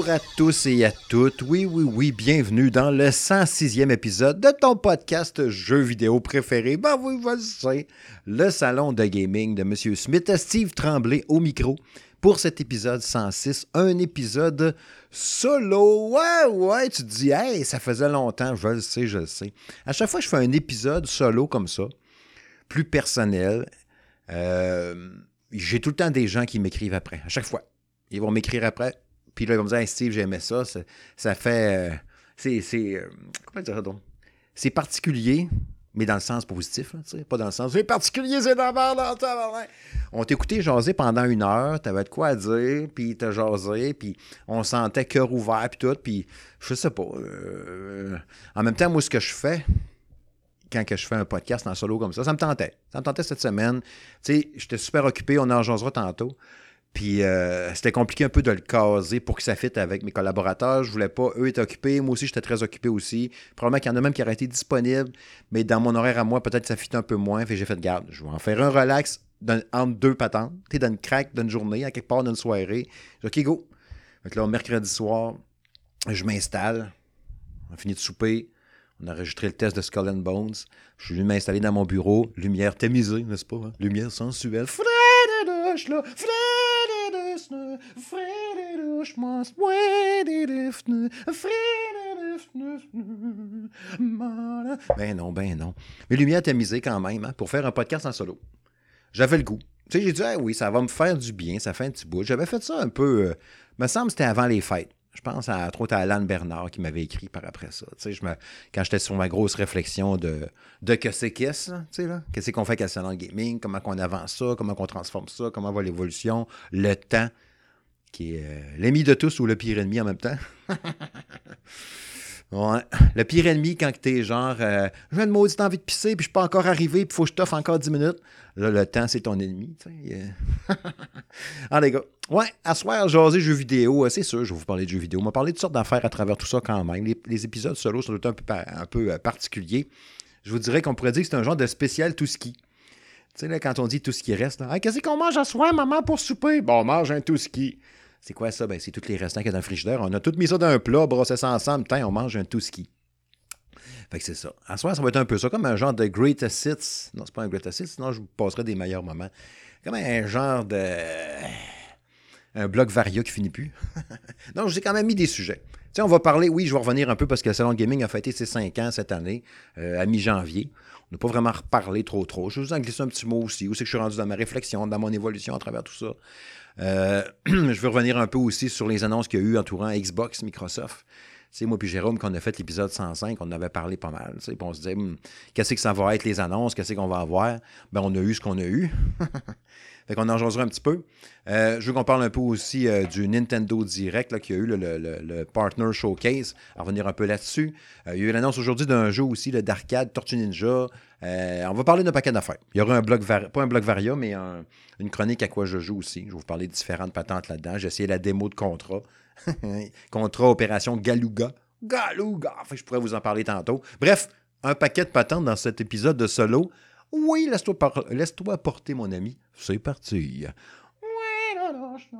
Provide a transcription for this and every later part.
Bonjour à tous et à toutes. Oui, oui, oui, bienvenue dans le 106e épisode de ton podcast jeu vidéo préféré. Ben oui, vas-y, le salon de gaming de M. Smith, Steve Tremblay au micro pour cet épisode 106, un épisode solo. Ouais, ouais, tu te dis, hey, ça faisait longtemps, je le sais, je le sais. À chaque fois que je fais un épisode solo comme ça, plus personnel, euh, j'ai tout le temps des gens qui m'écrivent après, à chaque fois. Ils vont m'écrire après, puis là, ils vont me Steve, j'aimais ça, ça, fait. euh, c'est. euh, comment dire ça donc? C'est particulier, mais dans le sens positif, là, pas dans le sens c'est particulier, c'est tabarnak. On t'écoutait jaser pendant une heure, t'avais de quoi à dire, puis t'as jasé, puis on sentait cœur ouvert, puis tout, puis je sais pas. euh, en même temps, moi, ce que je fais, quand que je fais un podcast en solo comme ça, ça me tentait. Ça me tentait cette semaine. Tu sais, j'étais super occupé, on en jasera tantôt. Puis euh, c'était compliqué un peu de le caser pour que ça fitte avec mes collaborateurs. Je voulais pas, eux étaient occupés, moi aussi j'étais très occupé aussi. Probablement qu'il y en a même qui auraient été disponibles, mais dans mon horaire à moi, peut-être ça fit un peu moins. Fait j'ai fait garde. Je vais en faire un relax entre deux patentes. Tu sais, dans une craque d'une journée, à quelque part d'une soirée. J'ai OK, go. Que là, mercredi soir, je m'installe. On a fini de souper. On a enregistré le test de Skull and Bones. Je suis venu m'installer dans mon bureau. Lumière tamisée, n'est-ce pas? hein? Lumière sensuelle. Fred de là. Douche. Ben non, ben non. Mais lumière tamisée quand même, hein, pour faire un podcast en solo. J'avais le goût. J'ai dit, ah oui, ça va me faire du bien, ça fait un petit bout. J'avais fait ça un peu, euh, me semble c'était avant les fêtes. Je pense à trop à Alan Bernard qui m'avait écrit par après ça. Je me, quand j'étais sur ma grosse réflexion de, de que c'est qu'est-ce, là, qu'est-ce qu'on fait le salon gaming, comment qu'on avance ça, comment qu'on transforme ça, comment va l'évolution, le temps, qui est euh, l'ennemi de tous ou le pire ennemi en même temps. Ouais. Le pire ennemi quand t'es genre euh, j'ai une maudite envie de pisser puis je suis pas encore arrivé puis faut que je t'offre encore 10 minutes. Là, le temps, c'est ton ennemi. Euh. ah les gars. Ouais, à soir, jaser jeux vidéo, euh, c'est sûr, je vais vous parler de jeux vidéo. On m'a parlé de toutes sortes d'affaires à travers tout ça quand même. Les, les épisodes solo sont un peu, un peu euh, particuliers. Je vous dirais qu'on pourrait dire que c'est un genre de spécial tout ski. Tu sais, là, quand on dit tout ce qui reste, là, Hey, qu'est-ce qu'on mange à soir, maman, pour souper? Bon, on mange un tout ski. C'est quoi ça? Ben, c'est tous les restants qu'il y a dans le frigidaire. On a tout mis ça dans un plat, brossé ça ensemble, Tain, on mange un tout ski. Fait que c'est ça. À soir, ça va être un peu ça, comme un genre de greatest hits. Non, c'est pas un greatest hits, sinon je vous passerai des meilleurs moments. Comme un genre de. Un bloc varia qui finit plus. non, je vous ai quand même mis des sujets. Tu sais, on va parler, oui, je vais revenir un peu parce que le Salon Gaming a fêté ses 5 ans cette année, euh, à mi-janvier. On n'a pas vraiment reparlé trop trop. Je vais vous en glisser un petit mot aussi. Où c'est que je suis rendu dans ma réflexion, dans mon évolution à travers tout ça. Euh, je vais revenir un peu aussi sur les annonces qu'il y a eu entourant Xbox, Microsoft. Tu sais, moi puis Jérôme, quand on a fait l'épisode 105, on en avait parlé pas mal. on se disait, Hum, qu'est-ce que ça va être les annonces, qu'est-ce qu'on va avoir? Ben, on a eu ce qu'on a eu. fait qu'on en jasera un petit peu. Euh, je veux qu'on parle un peu aussi euh, du Nintendo Direct là, qui a eu le, Partner Showcase. À revenir un peu là-dessus. Il y a eu l'annonce aujourd'hui d'un jeu aussi, le d'arcade Tortue Ninja. Euh, on va parler d'un paquet d'affaires. Il y aura un blog, pas un blog Varia, mais un- une chronique à quoi je joue aussi. Je vais vous parler de différentes patentes là-dedans. J'ai essayé la démo de contrat. contrat Opération Galuga. Galuga! Que je pourrais vous en parler tantôt. Bref, un paquet de patentes dans cet épisode de solo. Oui, laisse-toi porter, mon ami. C'est parti. Oui, là, là, je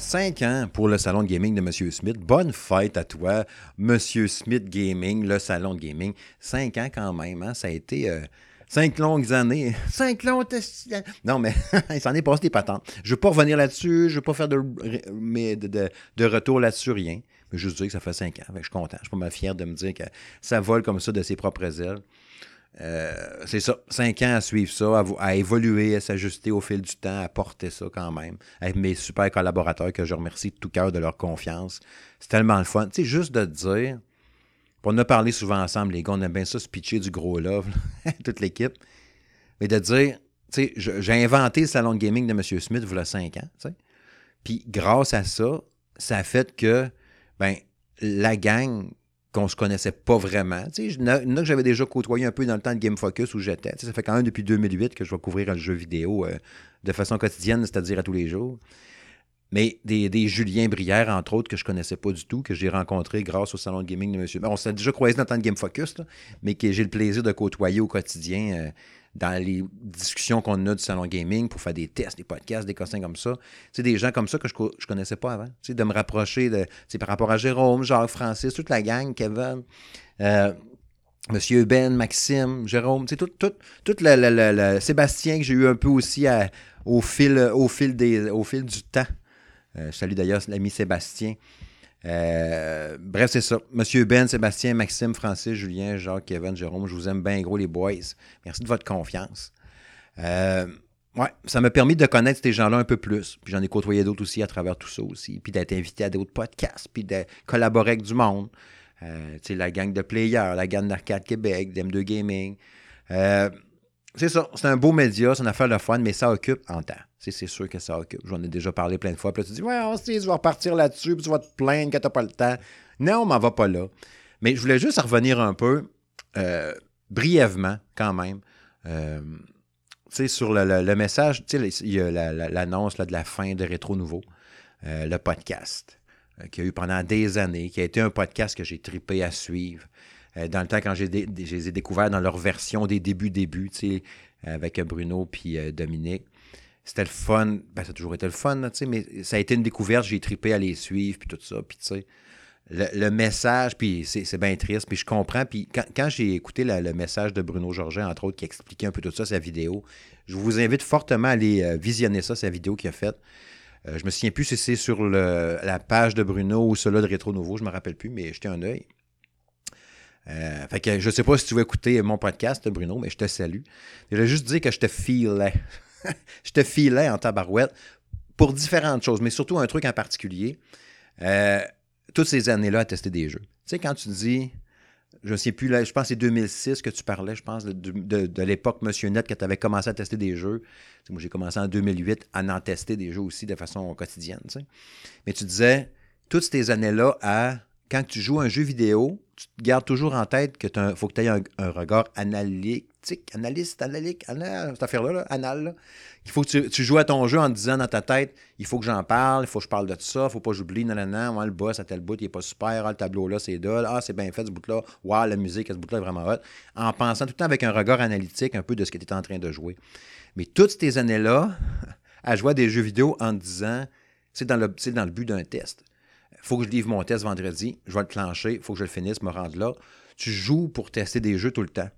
Cinq ans pour le salon de gaming de M. Smith. Bonne fête à toi, M. Smith Gaming, le salon de gaming. Cinq ans quand même, hein? ça a été euh, cinq longues années. Cinq longues... Non, mais il s'en est passé des patentes. Je ne veux pas revenir là-dessus, je ne veux pas faire de, retour là-dessus, rien. Mais juste dire que ça fait cinq ans. Je suis content. Je suis pas mal fier de me dire que ça vole comme ça de ses propres ailes. Euh, c'est ça, cinq ans à suivre ça, à, vo- à évoluer, à s'ajuster au fil du temps, à porter ça quand même, avec mes super collaborateurs que je remercie de tout cœur de leur confiance. C'est tellement le fun. Tu sais, juste de dire, on a parlé souvent ensemble, les gars, on aime bien ça, se pitcher du gros love, là, toute l'équipe, mais de dire, tu sais, j'ai inventé le salon de gaming de M. Smith il y a cinq ans, tu. Puis grâce à ça, ça a fait que, ben, la gang qu'on se connaissait pas vraiment. Tu sais, il que j'avais déjà côtoyé un peu dans le temps de Game Focus où j'étais. Ça fait quand même depuis 2008 que je vais couvrir le jeu vidéo euh, de façon quotidienne, c'est-à-dire à tous les jours. Mais des, des, Julien Brière, entre autres, que je ne connaissais pas du tout, que j'ai rencontré grâce au salon de gaming de M. On s'est déjà croisé dans le temps de Game Focus, mais que j'ai le plaisir de côtoyer au quotidien euh, dans les discussions qu'on a du salon gaming pour faire des tests, des podcasts, des cossins comme ça. C'est des gens comme ça que je ne connaissais pas avant. de me rapprocher de, par rapport à Jérôme, Jacques, Francis, toute la gang, Kevin. Euh, Monsieur Ben, Maxime, Jérôme, tout, tout, tout le, Sébastien que j'ai eu un peu aussi au, fil, au, fil des, au fil du temps. Euh, je salue d'ailleurs l'ami Sébastien. Euh, bref, c'est ça. Monsieur Ben, Sébastien, Maxime, Francis, Julien, Jacques, Kevin, Jérôme, je vous aime bien gros, les boys. Merci de votre confiance. Euh, ouais, ça m'a permis de connaître ces gens-là un peu plus. Puis j'en ai côtoyé d'autres aussi à travers tout ça aussi. Puis d'être invité à d'autres podcasts, puis de collaborer avec du monde. Euh, la gang de players, la gang d'Arcade Québec, d'M2 Gaming. Euh, c'est ça, c'est un beau média, c'est une affaire de fun, mais ça occupe en temps. C'est sûr que ça occupe. J'en ai déjà parlé plein de fois. Puis là, tu dis, ouais, on sait, tu vas repartir là-dessus, puis tu vas te plaindre que tu n'as pas le temps. Non, on m'en va pas là. Mais je voulais juste revenir un peu, euh, brièvement, quand même, euh, sur le, message, il y a l'annonce de la fin de Rétro Nouveau, euh, le podcast, qui a eu pendant des années, qui a été un podcast que j'ai tripé à suivre. Dans le temps, quand je les ai découverts dans leur version des débuts-débuts, avec Bruno puis Dominique c'était le fun. Ben, ça a toujours été le fun, mais ça a été une découverte. J'ai tripé à les suivre, puis tout ça. Puis, tu sais, le, message, puis c'est bien triste, puis je comprends. Puis quand, j'ai écouté le message de Bruno Georget, entre autres, qui expliquait un peu tout ça, sa vidéo, je vous invite fortement à aller euh, visionner ça, sa vidéo qu'il a faite. Euh, je me souviens plus si c'est sur la page de Bruno ou cela de Rétro Nouveau, je me rappelle plus, mais jetez un œil. Euh, fait que je sais pas si tu veux écouter mon podcast, Bruno, mais je te salue. Je voulais juste dire que je te filais. je te filais en tabarouette pour différentes choses, mais surtout un truc en particulier. Euh, toutes ces années-là à tester des jeux. Tu sais, quand tu dis, je ne sais plus, là, je pense que c'est 2006 que tu parlais, je pense, de, l'époque Monsieur Net que tu avais commencé à tester des jeux. moi, j'ai commencé en 2008 à en tester des jeux aussi de façon quotidienne. Mais tu disais, toutes ces années-là à, quand tu joues un jeu vidéo, tu te gardes toujours en tête que faut que tu aies un, regard analytique, analyste, analytique, cette affaire-là, anal. Il faut que tu, joues à ton jeu en te disant dans ta tête, il faut que j'en parle, il faut que je parle de ça, il faut pas que j'oublie, non, non, non, le boss à tel bout, il est pas super, ah, le tableau-là, c'est dole, ah, c'est bien fait ce bout-là, waouh, la musique à ce bout-là est vraiment hot. En pensant tout le temps avec un regard analytique un peu de ce que tu es en train de jouer. Mais toutes ces années-là, à jouer à des jeux vidéo en te disant, c'est dans, dans le but d'un test faut que je livre mon test vendredi, je vais le clencher, faut que je le finisse, me rendre là. Tu joues pour tester des jeux tout le temps.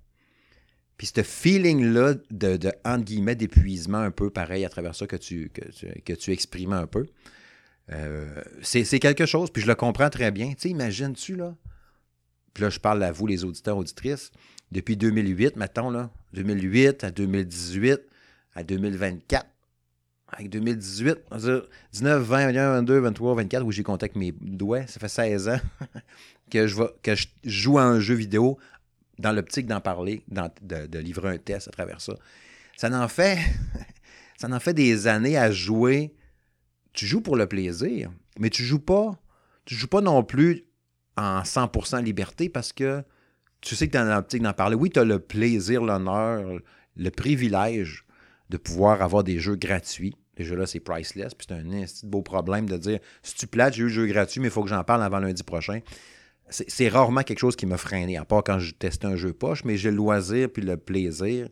Puis ce feeling-là de, de, entre guillemets, d'épuisement un peu pareil à travers ça que tu, que tu, exprimes un peu, euh, c'est quelque chose, puis je le comprends très bien. Tu sais, imagines-tu, là? Puis là, je parle à vous, les auditeurs, auditrices, depuis 2008, mettons, là, 2008 à 2018 à 2024, avec 2018, 19, 20, 21, 22, 23, 24, où j'ai compté avec mes doigts, ça fait 16 ans que je, joue à un jeu vidéo dans l'optique d'en parler, de, livrer un test à travers ça. Ça en fait, ça en fait des années à jouer. Tu joues pour le plaisir, mais tu joues pas, tu joues pas non plus en 100% liberté parce que tu sais que dans l'optique d'en parler, oui, tu as le plaisir, l'honneur, le privilège de pouvoir avoir des jeux gratuits Déjà là, c'est priceless. Puis c'est un beau problème de dire si tu plates, j'ai eu le jeu gratuit, mais il faut que j'en parle avant lundi prochain. C'est rarement quelque chose qui m'a freiné, à part quand je testais un jeu poche, mais j'ai le loisir puis le plaisir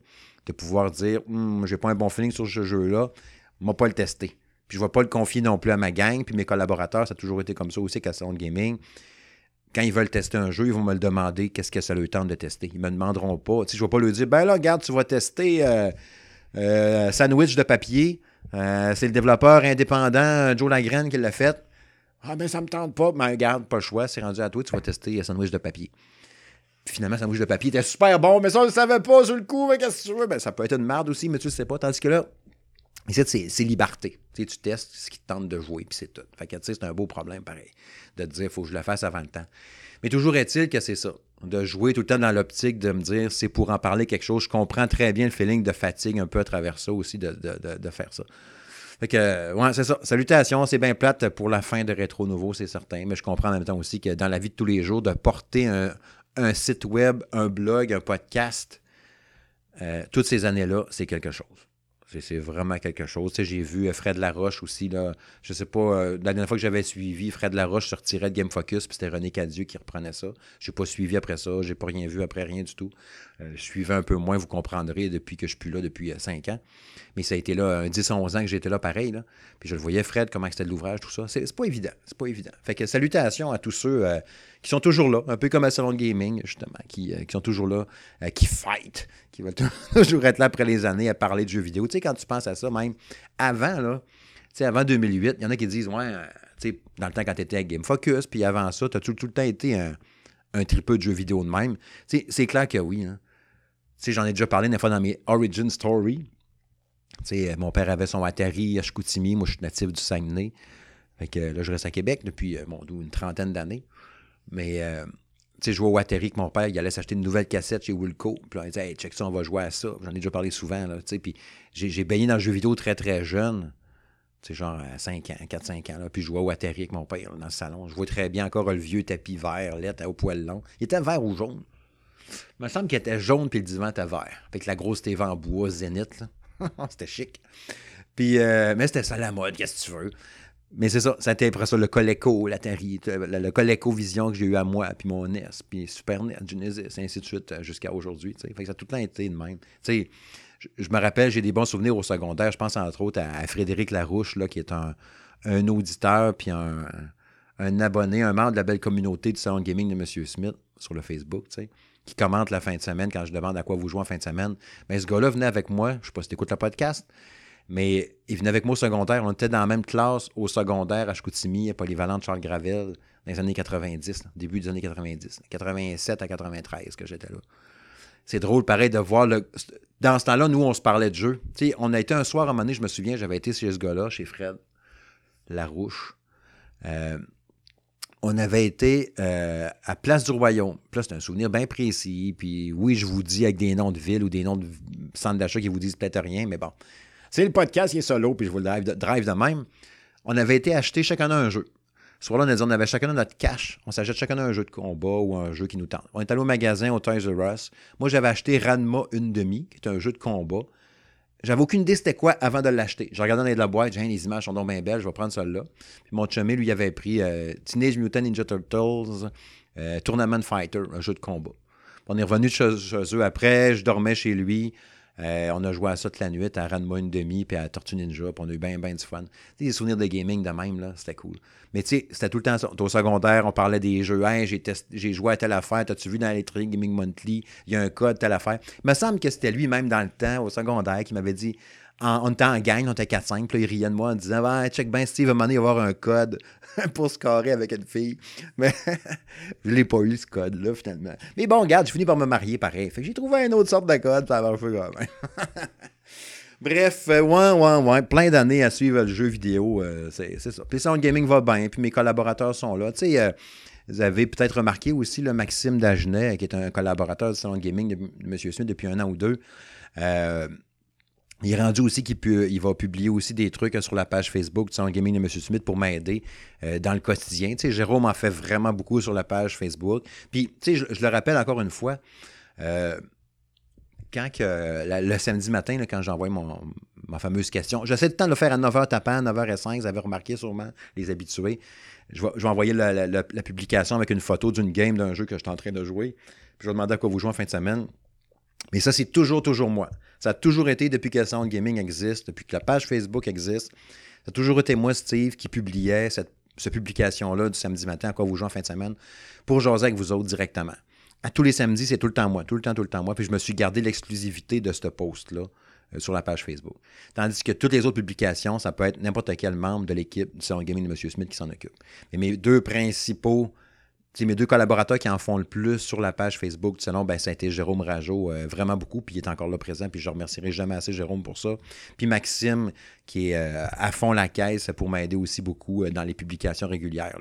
de pouvoir dire hum, j'ai pas un bon feeling sur ce jeu-là, moi pas le tester. Puis je vais pas le confier non plus à ma gang, puis mes collaborateurs, ça a toujours été comme ça aussi qu'à Sound Gaming. Quand ils veulent tester un jeu, ils vont me le demander qu'est-ce que ça leur tente de tester? Ils me demanderont pas. Tu sais, je vais pas leur dire ben là, regarde, tu vas tester euh, euh, sandwich de papier. Euh, c'est le développeur indépendant Joe Lagraine qui l'a fait. Ah ben ça me tente pas, mais regarde, pas le choix, c'est rendu à toi, tu vas tester sandwich de papier. Puis finalement, sandwich de papier était super bon, mais ça, on le savait pas sur le coup, mais qu'est-ce que tu veux? Ben, ça peut être une merde aussi, mais tu le sais pas. Tandis que là, c'est liberté. tu testes ce qui te tente de jouer, puis c'est tout. Fait que, c'est un beau problème, pareil, de te dire, faut que je le fasse avant le temps. Mais toujours est-il que c'est ça, de jouer tout le temps dans l'optique de me dire, c'est pour en parler quelque chose. Je comprends très bien le feeling de fatigue un peu à travers ça aussi, de, faire ça. Fait que, ouais, c'est ça. Salutations, c'est bien plate pour la fin de Rétro Nouveau, c'est certain. Mais je comprends en même temps aussi que dans la vie de tous les jours, de porter un, site web, un blog, un podcast, euh, toutes ces années-là, c'est quelque chose. C'est vraiment quelque chose. J'ai vu euh, Fred Laroche aussi. Là, je sais pas, euh, la dernière fois que j'avais suivi, Fred Laroche sortirait de Game Focus, puis c'était René Cadieux qui reprenait ça. Je n'ai pas suivi après ça, j'ai pas rien vu après rien du tout. Euh, je suivais un peu moins, vous comprendrez, depuis que je suis plus là depuis 5 ans. Mais ça a été là un 10-11 ans que j'étais là pareil. Là. Puis je le voyais, Fred, comment c'était de l'ouvrage, tout ça. C'est pas évident. C'est pas évident. Fait que salutations à tous ceux qui sont toujours là, un peu comme à Salon de Gaming, justement, qui, qui sont toujours là, qui fight, qui veulent toujours être là après les années à parler de jeux vidéo. Tu sais, quand tu penses à ça, même avant, là, tu sais, avant 2008, il y en a qui disent, ouais, euh, tu sais, dans le temps quand tu étais à Game Focus, puis avant ça, tu as tout, le temps été un, un de jeux vidéo de même. Tu sais, c'est clair que oui. Hein. Tu sais, j'en ai déjà parlé une fois dans mes Origin Story. Tu sais, mon père avait son Atari à Chicoutimi, moi je suis natif du Saguenay. Fait que là, je reste à Québec depuis, euh, bon, une trentaine d'années. Mais euh, sais, je jouais au Atari avec mon père, il allait s'acheter une nouvelle cassette chez Wilco. Puis là, il disait, hey, check ça, on va jouer à ça. J'en ai déjà parlé souvent, là, tu sais. Puis j'ai baigné dans le jeu vidéo très, très jeune. Tu sais, genre à 5 ans, 4-5 ans, là. Puis je jouais au Atari avec mon père, dans le salon. Je vois très bien encore le vieux tapis vert, là, au poil long. Il était vert ou jaune. Il me semble qu'il était jaune, puis le divan était vert. Avec la grosse TV en bois, Zénith, c'était chic. Puis, euh, mais c'était ça la mode, qu'est-ce que tu veux? Mais c'est ça, été après ça le Coleco, l'Atari, le, Coleco Vision que j'ai eu à moi, puis mon NES, puis Super NES, Genesis, et ainsi de suite euh, jusqu'à aujourd'hui. Fait que ça a tout le été de même. je, je me rappelle, j'ai des bons souvenirs au secondaire. Je pense entre autres à, Frédéric Larouche, là, qui est un, auditeur, puis un, abonné, un membre de la belle communauté du salon gaming de M. Smith sur le Facebook, qui commente la fin de semaine quand je demande à quoi vous jouez en fin de semaine. Mais ce gars-là venait avec moi, je ne sais pas si tu écoutes le podcast, mais il venait avec moi au secondaire. On était dans la même classe au secondaire à Chicoutimi, à Polyvalent de Charles Gravel, dans les années 90, début des années 90. 87 à 93 que j'étais là. C'est drôle, pareil, de voir le. Dans ce temps-là, nous, on se parlait de jeu. on a été un soir à un moment donné, je me souviens, j'avais été chez ce gars-là, chez Fred Larouche. Euh, on avait été euh, à Place du Royaume. Là, c'est un souvenir bien précis. Puis oui, je vous dis avec des noms de villes ou des noms de centres d'achat qui vous disent peut-être rien, mais bon. C'est le podcast qui est solo, puis je vous le drive de, même. On avait été acheter chacun un jeu. Ce soir-là, on, on avait chacun notre cash. On s'achète chacun un jeu de combat ou un jeu qui nous tente. On est allé au magasin, au Toys R. Moi, j'avais acheté Ranma une demi, qui est un jeu de combat. J'avais aucune idée c'était quoi avant de l'acheter. Je regardais dans la boîte, j'ai les images sont donc bien belles, je vais prendre celle-là. Puis mon chumé, lui, avait pris euh, Teenage Mutant Ninja Turtles, euh, Tournament Fighter, un jeu de combat. On est revenu chez eux après, je dormais chez lui. Euh, on a joué à ça toute la nuit, à Ranma une demi, puis à Tortue Ninja, puis on a eu bien, bien du fun. Tu des souvenirs de gaming de même, là, c'était cool. Mais tu sais, c'était tout le temps. Au secondaire, on parlait des jeux. Hey, j'ai, joué à telle affaire, t'as-tu vu dans l'électrique Gaming Monthly, il y a un code, telle affaire. Il me semble que c'était lui, même dans le temps, au secondaire, qui m'avait dit on était en gang, on était 4-5, puis là, il riait de moi en disant ah, check ben Steve, il va avoir un code pour se carrer avec une fille. Mais je l'ai pas eu, ce code-là, finalement. Mais bon, regarde, j'ai fini par me marier pareil. Fait que j'ai trouvé une autre sorte de code, ça va faire quand même. Bref, euh, ouais, ouais, ouais, plein d'années à suivre le jeu vidéo, euh, c'est ça. Puis Sound Gaming va bien, puis mes collaborateurs sont là. Tu sais, euh, vous avez peut-être remarqué aussi le Maxime Dagenet, qui est un collaborateur de Sound Gaming de M. Smith depuis un an ou deux. Il est rendu aussi qu'il il va publier aussi des trucs sur la page Facebook de son gaming de M. Smith pour m'aider euh, dans le quotidien. Tu sais, Jérôme en fait vraiment beaucoup sur la page Facebook. Puis, tu sais, je, le rappelle encore une fois, euh, quand le samedi matin, quand j'envoie ma fameuse question, j'essaie le temps de le faire à 9h tapant, 9h05, vous avez remarqué sûrement, les habitués. Je vais, envoyer la, la, publication avec une photo d'une game d'un jeu que je suis en train de jouer. Puis je vais demander à quoi vous jouez en fin de semaine. Mais ça, c'est toujours, toujours moi. Ça a toujours été depuis que Sound Gaming existe, depuis que la page Facebook existe. Ça a toujours été moi, Steve, qui publiait cette, publication-là du samedi matin, quoi vous jouez en fin de semaine, pour jaser avec vous autres directement. À tous les samedis, c'est tout le temps moi, tout le temps, tout le temps moi. Puis je me suis gardé l'exclusivité de ce post-là euh, sur la page Facebook. Tandis que toutes les autres publications, ça peut être n'importe quel membre de l'équipe du Sound Gaming de M. Smith qui s'en occupe. Mais mes deux principaux mes deux collaborateurs qui en font le plus sur la page Facebook du salon, ben, ça a été Jérôme euh, vraiment beaucoup, puis il est encore là présent, puis je remercierai jamais assez Jérôme pour ça. Puis Maxime, qui est euh, à fond la caisse pour m'aider aussi beaucoup euh, dans les publications régulières,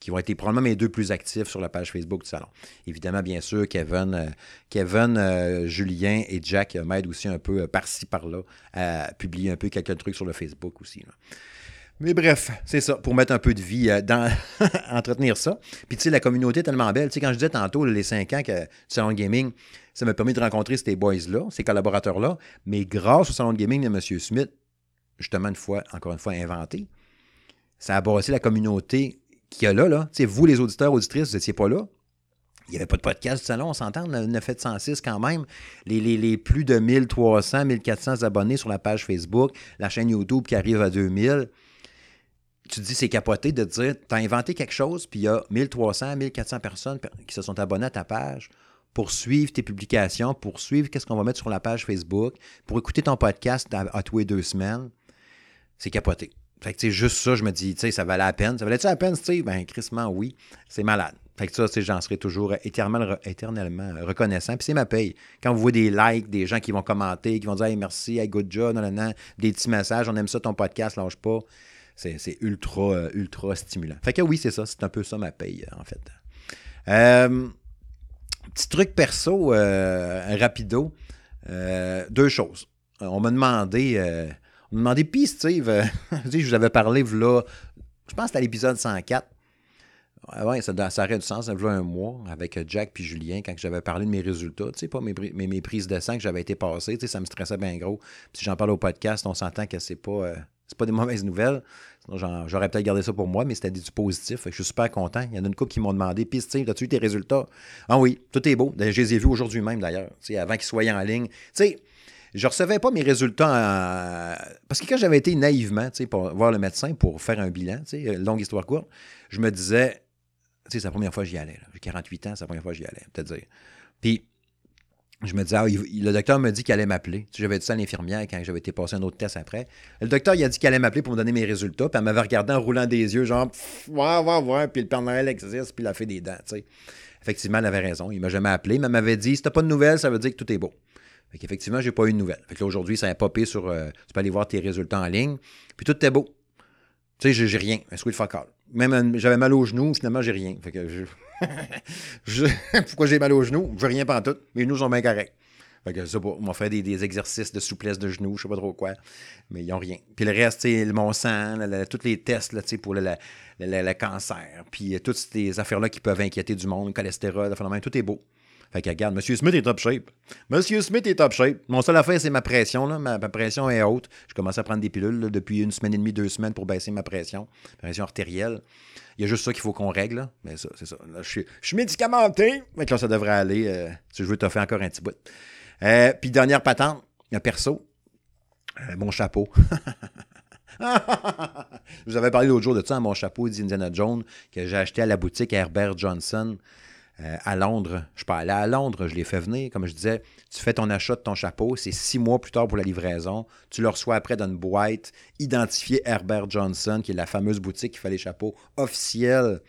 qui vont être probablement mes deux plus actifs sur la page Facebook du salon. Évidemment, bien sûr, Kevin, Kevin Julien et Jack m'aident aussi un peu par-ci, par-là à publier un peu quelques trucs sur le Facebook aussi. Mais bref, c'est ça, pour mettre un peu de vie euh, dans entretenir ça. Puis tu sais, la communauté est tellement belle. Tu sais, quand je disais tantôt, les cinq ans que du Salon de Gaming, ça m'a permis de rencontrer ces boys-là, ces collaborateurs-là. Mais grâce au Salon de Gaming de M. Smith, justement, une fois, encore une fois, inventé, ça a bâti la communauté qu'il y a là. là. Tu sais, vous, les auditeurs, auditrices, vous n'étiez pas là. Il n'y avait pas de podcast du salon, on s'entend, on a fait 106 quand même. Les, les, plus de 1300, 1400 abonnés sur la page Facebook, la chaîne YouTube qui arrive à 2000 tu te dis, c'est capoté de te dire, tu inventé quelque chose, puis il y a 1300, 1400 personnes qui se sont abonnées à ta page pour suivre tes publications, pour suivre qu'est-ce qu'on va mettre sur la page Facebook, pour écouter ton podcast à, tous les deux semaines. C'est capoté. Fait que, tu sais, juste ça, je me dis, tu sais, ça valait la peine. Ça valait-tu la peine, tu sais? Ben, crissement, oui. C'est malade. Fait que ça, j'en serai toujours éternellement, reconnaissant. Puis c'est ma paye. Quand vous voyez des likes, des gens qui vont commenter, qui vont dire hey, merci, hey, good job, des petits messages, on aime ça, ton podcast, lâche pas c'est ultra, euh, ultra stimulant. Fait que oui, c'est ça. C'est un peu ça ma paye, en fait. Euh, petit truc perso, euh, rapido. deux choses. On m'a demandé, on m'a demandé, puis Steve, je vous avais parlé, je pense à l'épisode 104. Oui, ça, ça aurait du sens, ça fait un mois avec Jack puis Julien quand j'avais parlé de mes résultats. Tu sais, pas mes, mes, prises de sang que j'avais été passées, tu ça me stressait bien gros. Puis si j'en parle au podcast, on s'entend que c'est pas, c'est pas des mauvaises nouvelles. J'aurais peut-être gardé ça pour moi, mais c'était du positif. je suis super content. Il y en a une couple qui m'ont demandé Puis, as-tu eu tes résultats? Ah oui, tout est beau. Je les ai vus aujourd'hui même, d'ailleurs, avant qu'ils soient en ligne. Tu sais, je recevais pas mes résultats parce que quand j'avais été naïvement pour voir le médecin pour faire un bilan, longue histoire courte, je me disais, c'est la première fois que j'y allais. J'ai 48 ans, c'est la première fois que j'y allais, peut-être dire. Puis je me disais, ah, le docteur m'a dit qu'il allait m'appeler. J'avais dit ça à l'infirmière quand j'avais été passer un autre test après. Le docteur, il a dit qu'il allait m'appeler pour me donner mes résultats. Puis elle m'avait regardé en roulant des yeux, genre, ouais, ouais, ouais. Puis le Père Noël existe, puis il a fait des dents, tu sais. Effectivement, elle avait raison. Il m'a jamais appelé, mais elle m'avait dit, si t'as pas de nouvelles, ça veut dire que tout est beau. Fait qu'effectivement, j'ai pas eu de nouvelles. Fait que là, aujourd'hui, ça a popé sur. Euh, tu peux aller voir tes résultats en ligne. Puis tout était beau. Tu sais, j'ai rien. Un sweet fuck Même j'avais mal au genou, finalement, j'ai rien. Fait que je... Pourquoi j'ai mal au genou? J'ai rien tout. Mes genoux sont bien corrects. Fait que ça, on m'a fait des, exercices de souplesse de genoux, je sais pas trop quoi, mais ils n'ont rien. Puis le reste, mon sang, tous les tests là, pour le, le, cancer, puis euh, toutes ces affaires-là qui peuvent inquiéter du monde, le cholestérol, tout est beau. Fait que regarde, M. Smith est top shape. M. Smith est top shape. Mon seul affaire, c'est ma pression. Ma, pression est haute. Je commence à prendre des pilules depuis une semaine et demie, deux semaines pour baisser ma pression, pression artérielle. Il y a juste ça qu'il faut qu'on règle. Mais ça, c'est ça. je, suis, médicamenté. Mais là, ça devrait aller. Euh, si je veux te faire encore un petit bout. Euh, puis dernière patente, perso, euh, mon chapeau. je vous avais parlé l'autre jour de ça, mon chapeau d'Indiana Jones que j'ai acheté à la boutique Herbert Johnson euh, à Londres. Je suis pas allé à Londres, je l'ai fait venir. Comme je disais, tu fais ton achat de ton chapeau, c'est six mois plus tard pour la livraison. Tu le reçois après dans une boîte identifiée Herbert Johnson, qui est la fameuse boutique qui fait les chapeaux officiels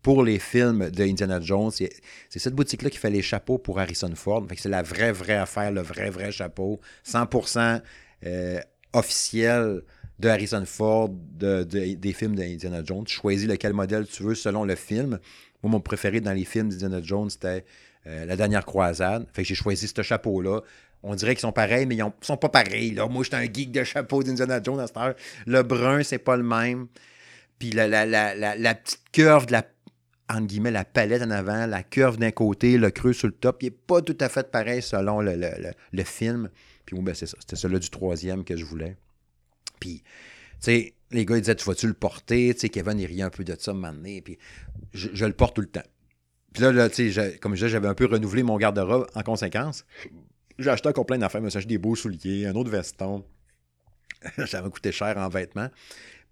pour les films de Indiana Jones. C'est cette boutique-là qui fait les chapeaux pour Harrison Ford. c'est la vraie, vraie affaire, le vrai, vrai chapeau. 100% euh, officiel de Harrison Ford, des films d'Indiana Jones. Tu choisis lequel modèle tu veux selon le film. Moi, mon préféré dans les films d'Indiana Jones, c'était euh, La dernière croisade. Fait que j'ai choisi ce chapeau-là. On dirait qu'ils sont pareils, mais ils ne sont pas pareils. Là. Moi, j'étais un geek de chapeau d'Indiana Jones à cette heure. Le brun, c'est pas le même. Puis la, la, la, petite curve de la entre guillemets, la palette en avant, la curve d'un côté, le creux sur le top. Il n'est pas tout à fait pareil selon le, film. Puis bon, ben, c'est ça. C'était celui du troisième que je voulais. Puis, sais, les gars, ils disaient, tu vas-tu le porter? Sais, Kevin, il riait un peu de ça, maintenant. Puis, je, le porte tout le temps. Puis là, sais, comme je disais, j'avais un peu renouvelé mon garde-robe en conséquence. J'ai acheté encore plein d'affaires. Je suis acheté des beaux souliers, un autre veston. J'avais coûté cher en vêtements.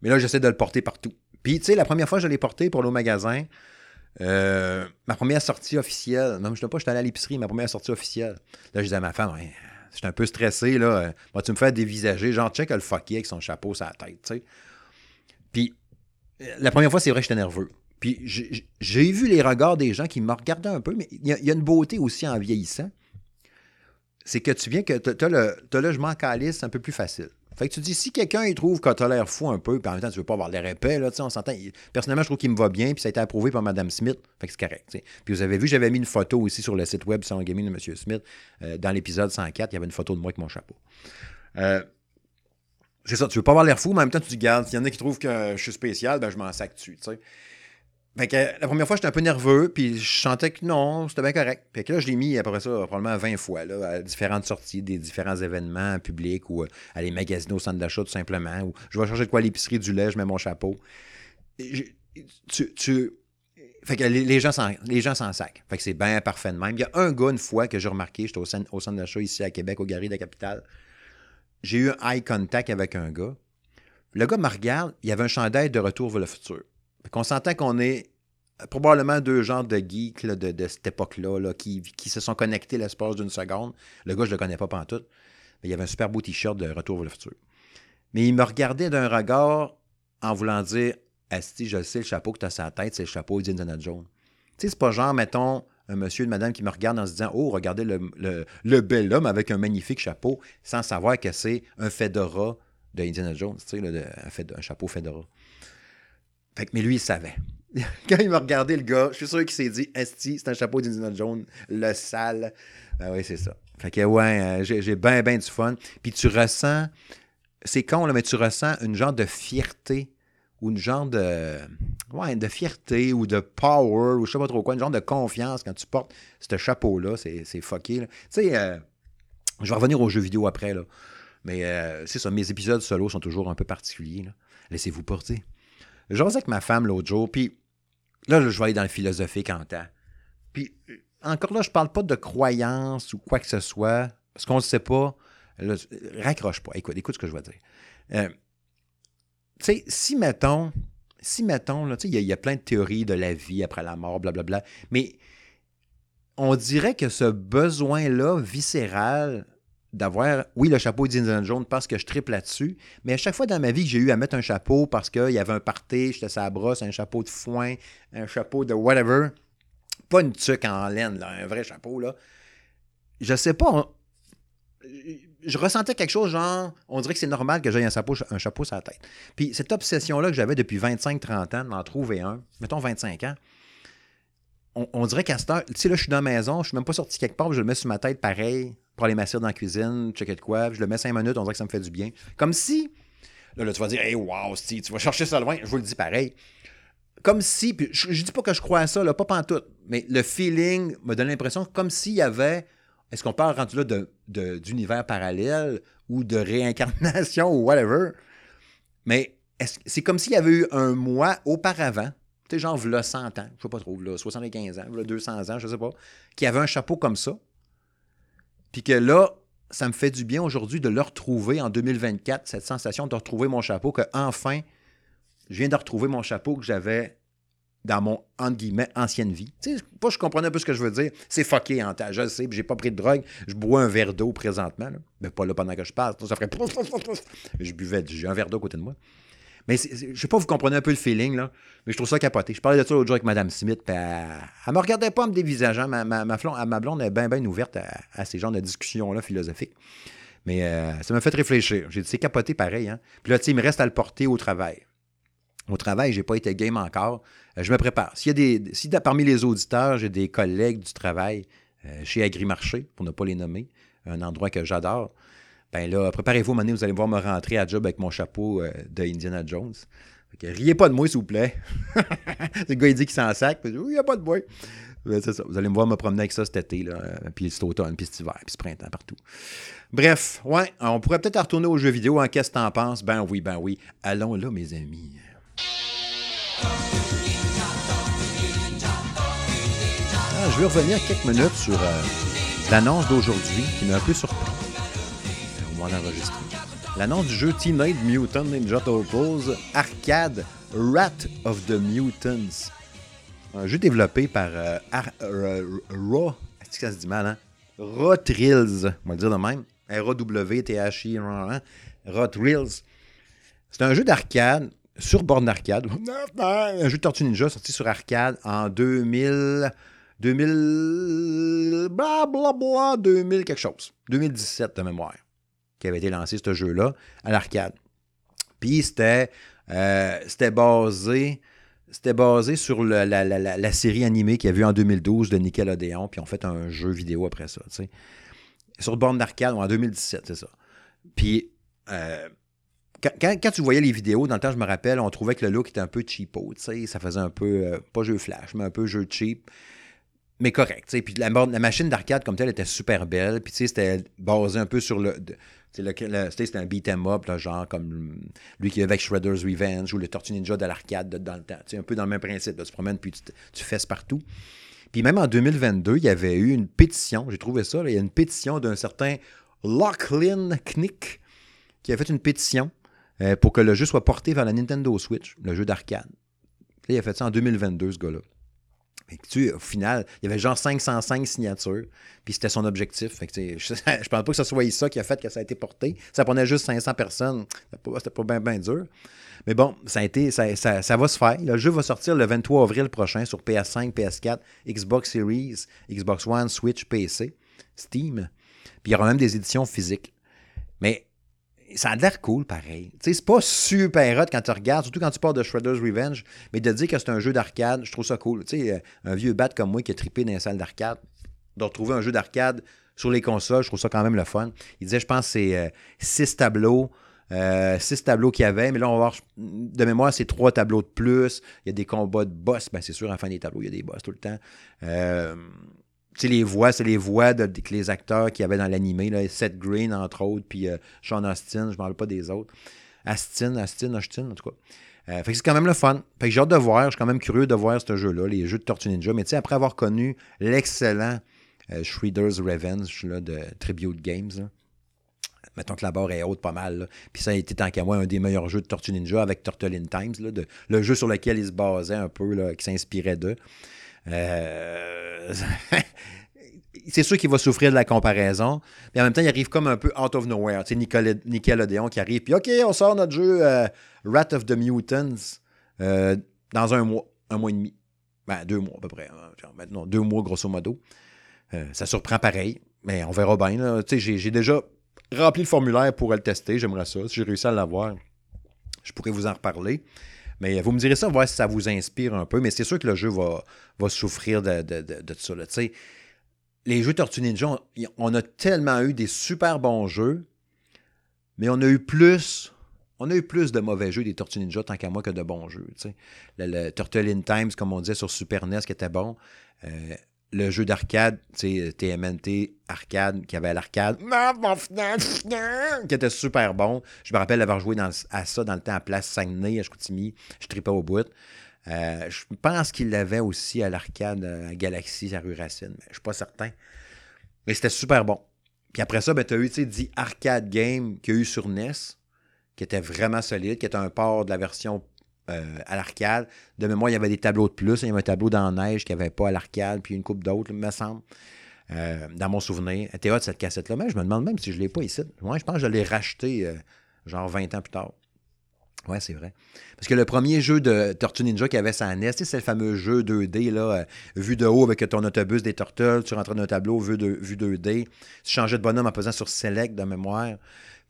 Mais là, j'essaie de le porter partout. Puis, tu sais, la première fois que je l'ai porté pour le magasin, euh, ma première sortie officielle, non, je ne pas, j'étais allé à l'épicerie, ma première sortie officielle. Là, je disais à ma femme, j'étais un peu stressé, là. Vas-tu me faire dévisager? Genre, check le fucké avec son chapeau sur la tête, tu sais. Puis, euh, la première fois, c'est vrai que j'étais nerveux. Puis, j'ai vu les regards des gens qui me regardaient un peu, mais il y, a une beauté aussi en vieillissant. C'est que tu viens que tu as as le un peu plus facile. Fait que tu dis, si quelqu'un il trouve que tu as l'air fou un peu, puis en même temps, tu veux pas avoir l'air épais, là, on s'entend. Personnellement, je trouve qu'il me va bien, puis ça a été approuvé par Mme Smith. Fait que c'est correct. Puis vous avez vu, j'avais mis une photo aussi sur le site web Salon Gaming de M. Smith. Euh, dans l'épisode 104, il y avait une photo de moi avec mon chapeau. Euh, c'est ça, tu veux pas avoir l'air fou, mais en même temps, tu te gardes. S'il y en a qui trouvent que je suis spécial, ben je m'en sac dessus, tu sais. Fait que la première fois, j'étais un peu nerveux, puis je sentais que non, c'était bien correct. Fait que là, je l'ai mis après ça probablement 20 fois, là, à différentes sorties, des différents événements publics ou euh, à les magasiner au centre d'achat tout simplement. Ou je vais chercher de quoi l'épicerie du lait, je mets mon chapeau. tu, tu, fait que les, les gens s'en sacent. Fait que c'est bien parfait de même. Il y a un gars, une fois, que j'ai remarqué, j'étais au centre, au centre d'achat ici à Québec, au Gary de la capitale. J'ai eu un eye contact avec un gars. Le gars me regarde, il y avait un chandail de retour vers le futur. On s'entend qu'on est probablement deux genres de geeks de, cette époque-là qui, se sont connectés l'espace d'une seconde. Le gars, je ne le connais pas pantoute, mais il avait un super beau t-shirt de Retour vers le futur. Mais il me regardait d'un regard en voulant dire Asti, je sais, le chapeau que tu as sur la tête, c'est le chapeau d'Indiana Jones. Tu sais, c'est pas genre, mettons, un monsieur, une madame qui me regarde en se disant Oh, regardez le, bel homme avec un magnifique chapeau, sans savoir que c'est un Fedora de Indiana Jones, tu sais, un chapeau Fedora. Mais lui, il savait. Quand il m'a regardé, le gars, je suis sûr qu'il s'est dit Esti, c'est un chapeau d'Indiana Jones, le sale. Ben oui, c'est ça. Fait que, ouais, euh, j'ai bien, bien du fun. Puis tu ressens, c'est con, là, mais tu ressens une genre de fierté ou une genre de, ouais, de fierté ou de power ou je sais pas trop quoi, une genre de confiance quand tu portes ce chapeau-là. C'est, c'est fucké. Tu sais, euh, je vais revenir aux jeux vidéo après, là. Mais euh, c'est ça, mes épisodes solo sont toujours un peu particuliers. Laissez-vous porter. J'osais avec ma femme l'autre jour, puis là, je vais aller dans le philosophique en temps. Puis encore là, je parle pas de croyance ou quoi que ce soit, parce qu'on ne sait pas. raccroche pas. Écoute, écoute ce que je vais dire. Euh, tu sais, si mettons, si mettons, il y, a plein de théories de la vie après la mort, blablabla, mais on dirait que ce besoin-là viscéral d'avoir, oui, le chapeau d'Indiana Jones parce que je triple là-dessus, mais à chaque fois dans ma vie que j'ai eu à mettre un chapeau parce qu'il y avait un party, j'étais sa brosse, un chapeau de foin, un chapeau de whatever, pas une tuque en laine, un vrai chapeau, là. Je sais pas, je ressentais quelque chose genre, on dirait que c'est normal que j'aie un chapeau, un chapeau sur la tête. Puis cette obsession-là que j'avais depuis 25-30 ans de m'en trouver un, mettons 25 ans, on, dirait qu'à cette heure, tu sais, là, je suis dans la maison, je suis même pas sorti quelque part, je le mets sur ma tête pareil, pour aller m'asseoir dans la cuisine, checker de quoi, je le mets cinq minutes, on dirait que ça me fait du bien. Comme si, là, tu vas dire, hey, wow, Steve, tu vas chercher ça loin, je vous le dis pareil. Comme si, je, dis pas que je crois à ça, là, pas pantoute, mais le feeling me donne l'impression comme s'il y avait, est-ce qu'on parle rendu là d'univers parallèle ou de réincarnation ou whatever, mais c'est comme s'il y avait eu un mois auparavant, tu sais, genre, là, 100 ans, je sais pas trop, là, 75 ans, là, 200 ans, je sais pas, qui avait un chapeau comme ça, puis que là, ça me fait du bien aujourd'hui de le retrouver en 2024, cette sensation de retrouver mon chapeau, que enfin, je viens de retrouver mon chapeau que j'avais dans mon, ancienne vie. Tu sais, je comprenais un peu ce que je veux dire. C'est fucké en temps. Je sais, j'ai pas pris de drogue. Je bois un verre d'eau présentement. Mais pas là pendant que je parle. Ça ferait... Je buvais, j'ai un verre d'eau à côté de moi. Mais je sais pas, vous comprenez un peu le feeling, mais je trouve ça capoté. Je parlais de ça l'autre jour avec Mme Smith, puis elle, ne me regardait pas en me dévisageant. Ma, blonde est bien, bien ouverte à, ces genres de discussions-là philosophiques. Mais euh, ça m'a fait réfléchir. J'ai dit, c'est capoté pareil. Hein? Puis là, il me reste à le porter au travail. Au travail, j'ai pas été game encore. Euh, je me prépare. S'il y a des, si parmi les auditeurs, j'ai des collègues du travail euh, chez Agrimarché, pour ne pas les nommer, un endroit que j'adore, ben là, préparez-vous, maintenant, vous allez voir me rentrer à job avec mon chapeau euh, de Indiana Jones. riez pas de moi, s'il vous plaît. le gars, il dit qu'il s'en sac. Il n'y a pas de moi. C'est ça. Vous allez me voir me promener avec ça cet été, là, euh, puis cet automne, puis cet hiver, puis ce printemps, partout. Bref, ouais, on pourrait peut-être retourner aux jeux vidéo. En hein, qu'est-ce que t'en penses? Ben oui, ben oui. Allons là, mes amis. Ah, je vais revenir quelques minutes sur euh, l'annonce d'aujourd'hui qui m'a un peu surpris. L'annonce du jeu Teenage Mutant Ninja Turtles Arcade Rat of the Mutants. Un jeu développé par euh, euh, Raw. Est-ce que ça se dit mal, hein? Raw Thrills. On va le dire de même. R-A-W-T-H-I. Raw Thrills. C'est un jeu d'arcade sur borne d'arcade. un jeu de Tortue Ninja sorti sur arcade en 2000. 2000. Blablabla. 2000 quelque chose. 2017 de mémoire qui avait été lancé, ce jeu-là, à l'arcade. Puis c'était, euh, basé. C'était basé sur la, série animée qu'il y a eu en 2012 de Nickelodeon, puis on fait un jeu vidéo après ça. Sur le borne d'arcade, en 2017, c'est ça. Puis, euh, quand, tu voyais les vidéos, dans le temps, je me rappelle, on trouvait que le look était un peu cheapo. Ça faisait un peu, euh, pas jeu flash, mais un peu jeu cheap. Mais correct. Puis la, la machine d'arcade comme telle était super belle. Puis c'était basé un peu sur le. C'était un beat 'em up, genre comme lui qui est avec Shredder's Revenge ou le Tortue Ninja de l'arcade dans le temps. un peu dans le même principe. tu te promènes puis tu, tu fesses partout. Puis même en 2022, il y avait eu une pétition, j'ai trouvé ça, il y a une pétition d'un certain Lachlan Knick qui a fait une pétition euh, pour que le jeu soit porté vers la Nintendo Switch, le jeu d'arcade. Il a fait ça en 2022, ce gars-là. Tu, au final, il y avait genre 505 signatures, puis c'était son objectif. Je ne pense pas que ce soit ça qui a fait que ça a été porté. Ça prenait juste 500 personnes. C'était pas bien dur. Mais bon, ça, a été, ça, ça, va se faire. Le jeu va sortir le 23 avril prochain sur PS5, PS4, Xbox Series, Xbox One, Switch, PC, Steam. Puis il y aura même des éditions physiques. Mais ça a l'air cool pareil. Tu sais, c'est pas super hot quand tu regardes, surtout quand tu parles de Shredder's Revenge, mais de dire que c'est un jeu d'arcade, je trouve ça cool. Tu sais, euh, un vieux bat comme moi qui a trippé dans les salles d'arcade, de retrouver un jeu d'arcade sur les consoles, je trouve ça quand même le fun. Il disait, je pense, c'est euh, six tableaux. Euh, six tableaux qu'il y avait, mais là, on va voir, de mémoire, c'est trois tableaux de plus. Il y a des combats de boss. Ben, c'est sûr, en fin des tableaux, il y a des boss tout le temps. Euh, sais, les voix, c'est les voix de, les acteurs qui y avait dans l'animé, Seth Green, entre autres, puis euh, Sean Austin, je ne rappelle pas des autres. Astin, Astin, Austin, en tout cas. Euh, fait que c'est quand même le fun. Fait que j'ai hâte de voir, je suis quand même curieux de voir ce jeu-là, les jeux de Tortue Ninja. Mais tu sais, après avoir connu l'excellent euh, Shredder's Revenge de Tribute Games, mettons que la barre est haute pas mal. Puis ça a été tant qu'à moi un des meilleurs jeux de Tortue Ninja avec Turtle in Times, le jeu sur lequel il se basait un peu, là, qui s'inspirait d'eux. Euh, c'est sûr qu'il va souffrir de la comparaison, mais en même temps, il arrive comme un peu out of nowhere. Tu sais, Nickelodeon qui arrive, puis OK, on sort notre jeu euh, Rat of the Mutants euh, dans un mois, un mois et demi. Ben, deux mois à peu près. Maintenant, deux mois grosso modo. ça surprend pareil, mais on verra bien. J'ai déjà rempli le formulaire pour le tester. J'aimerais ça. Si j'ai réussi à l'avoir, je pourrais vous en reparler. Mais vous me direz ça, voir si ça vous inspire un peu. Mais c'est sûr que le jeu va, va souffrir de, de, de, ça. Les jeux Tortue Ninja, on, a tellement eu des super bons jeux, mais on a eu plus. On a eu plus de mauvais jeux des Tortues Ninja tant qu'à moi que de bons jeux. Le, le, Turtle in Times, comme on disait sur Super NES, qui était bon. Euh, le jeu d'arcade, tu sais, TMNT arcade, qui avait à l'arcade, qui était super bon. Je me rappelle avoir joué à ça dans le temps à Place Saguenay, à Chicoutimi. Je tripais au bout. Euh, je pense qu'il l'avait aussi à l'arcade à Galaxy, à rue Racine, mais je suis pas certain. Mais c'était super bon. Puis après ça, ben, tu as eu, dit arcade game qu'il y a eu sur NES, qui était vraiment solide, qui était un port de la version euh, à l'arcade. De mémoire, il y avait des tableaux de plus. Il y avait un tableau dans la neige qu'il n'y avait pas à l'arcade, puis une coupe d'autres, me semble. Euh, dans mon souvenir. Elle était cette cassette-là. Mais je me demande même si je ne l'ai pas ici. Moi, je pense que je l'ai racheté euh, genre 20 ans plus tard. Ouais, c'est vrai. Parce que le premier jeu de Tortue Ninja qui avait sa NES, c'est le fameux jeu 2D, là, vu de haut avec ton autobus des turtles, tu rentrais dans un tableau, vu, de, vue 2D. Tu changeais de bonhomme en pesant sur Select de mémoire.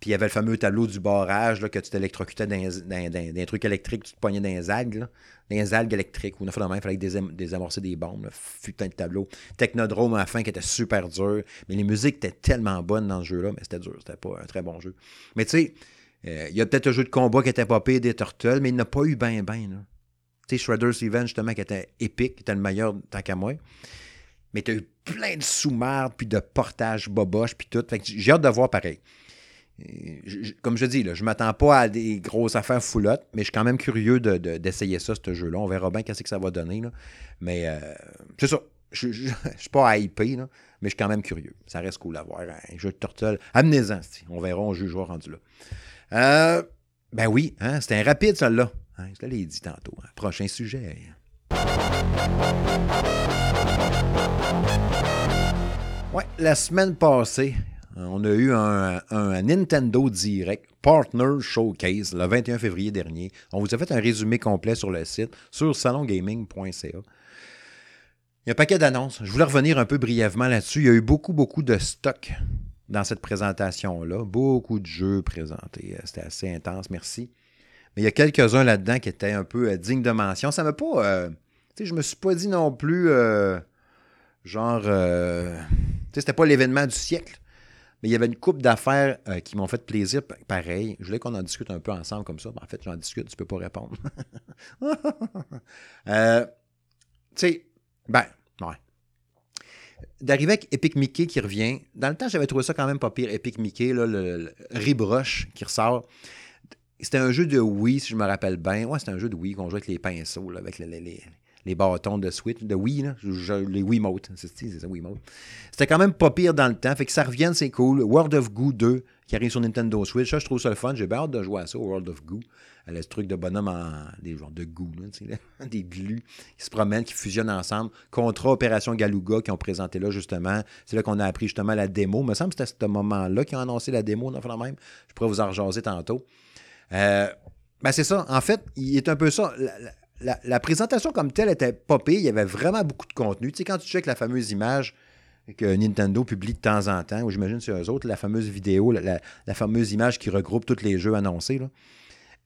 Puis il y avait le fameux tableau du barrage là, que tu t'électrocutais dans, trucs électriques, tu te poignais dans les algues, là, dans les algues électriques. Ou une fois il fallait désamorcer des bombes. Là, putain de tableau. Technodrome à la fin qui était super dur. Mais les musiques étaient tellement bonnes dans ce jeu-là, mais c'était dur. C'était pas un très bon jeu. Mais tu sais, euh, il y a peut-être un jeu de combat qui était pas pire des Turtles, mais il n'a pas eu ben ben. Tu sais, Shredder's Revenge, justement, qui était épique, qui était le meilleur tant qu'à moi. Mais tu as eu plein de sous-mardes, puis de portages boboches, puis tout. j'ai hâte de voir pareil comme je dis, là, je ne m'attends pas à des grosses affaires foulottes, mais je suis quand même curieux d'essayer ça, ce jeu-là. On verra bien qu'est-ce que ça va donner. Mais euh, c'est ça. Je ne suis pas hypé, là, mais je suis quand même curieux. Ça reste cool à voir. Un jeu de turtle. Amenez-en, on verra, on jugera rendu là. Euh, ben oui, hein, c'était un rapide, celle-là. Hein, je l'ai dit tantôt. Hein. Prochain sujet. Ouais, la semaine passée, on a eu un, Nintendo Direct Partner Showcase le 21 février dernier. On vous a fait un résumé complet sur le site, sur salongaming.ca. Il y a un paquet d'annonces. Je voulais revenir un peu brièvement là-dessus. Il y a eu beaucoup, beaucoup de stock dans cette présentation-là. Beaucoup de jeux présentés. Euh, c'était assez intense, merci. Mais il y a quelques-uns là-dedans qui étaient un peu euh, dignes de mention. Ça m'a pas. Euh, tu me suis pas dit non plus. genre. tu c'était pas l'événement du siècle. Mais il y avait une coupe d'affaires euh, qui m'ont fait plaisir, pareil. Je voulais qu'on en discute un peu ensemble comme ça. en fait, j'en discute, tu peux pas répondre. euh, tu sais, ben, ouais. D'arriver avec Epic Mickey qui revient. Dans le temps, j'avais trouvé ça quand même pas pire. Epic Mickey, là, le, Ribrush qui ressort. C'était un jeu de Wii, si je me rappelle bien. Ouais, c'était un jeu de Wii qu'on jouait avec les pinceaux, avec les, les, les bâtons de Switch, de Wii, là, les Wiimote. C'est ça, Wiimote. C'était quand même pas pire dans le temps. Fait que ça revienne, c'est cool. World of Goo 2 qui arrive sur Nintendo Switch. Ça, je trouve ça le fun. J'ai bien hâte de jouer à ça, World of Goo. Ce truc de bonhomme en. des genres de goût, des glues qui se promènent, qui fusionnent ensemble. Contra Opération Galuga qui ont présenté là, justement. C'est là qu'on a appris justement la démo. Il me semble que c'était à ce moment-là qu'ils ont annoncé la démo, dans même. Je pourrais vous en rejaser tantôt. Euh, ben c'est ça. En fait, il est un peu ça présentation comme telle était popée. Il y avait vraiment beaucoup de contenu. Tu sais, quand tu checkes la fameuse image que Nintendo publie de temps en temps, ou j'imagine c'est eux autres, la fameuse vidéo, la, fameuse image qui regroupe tous les jeux annoncés, là,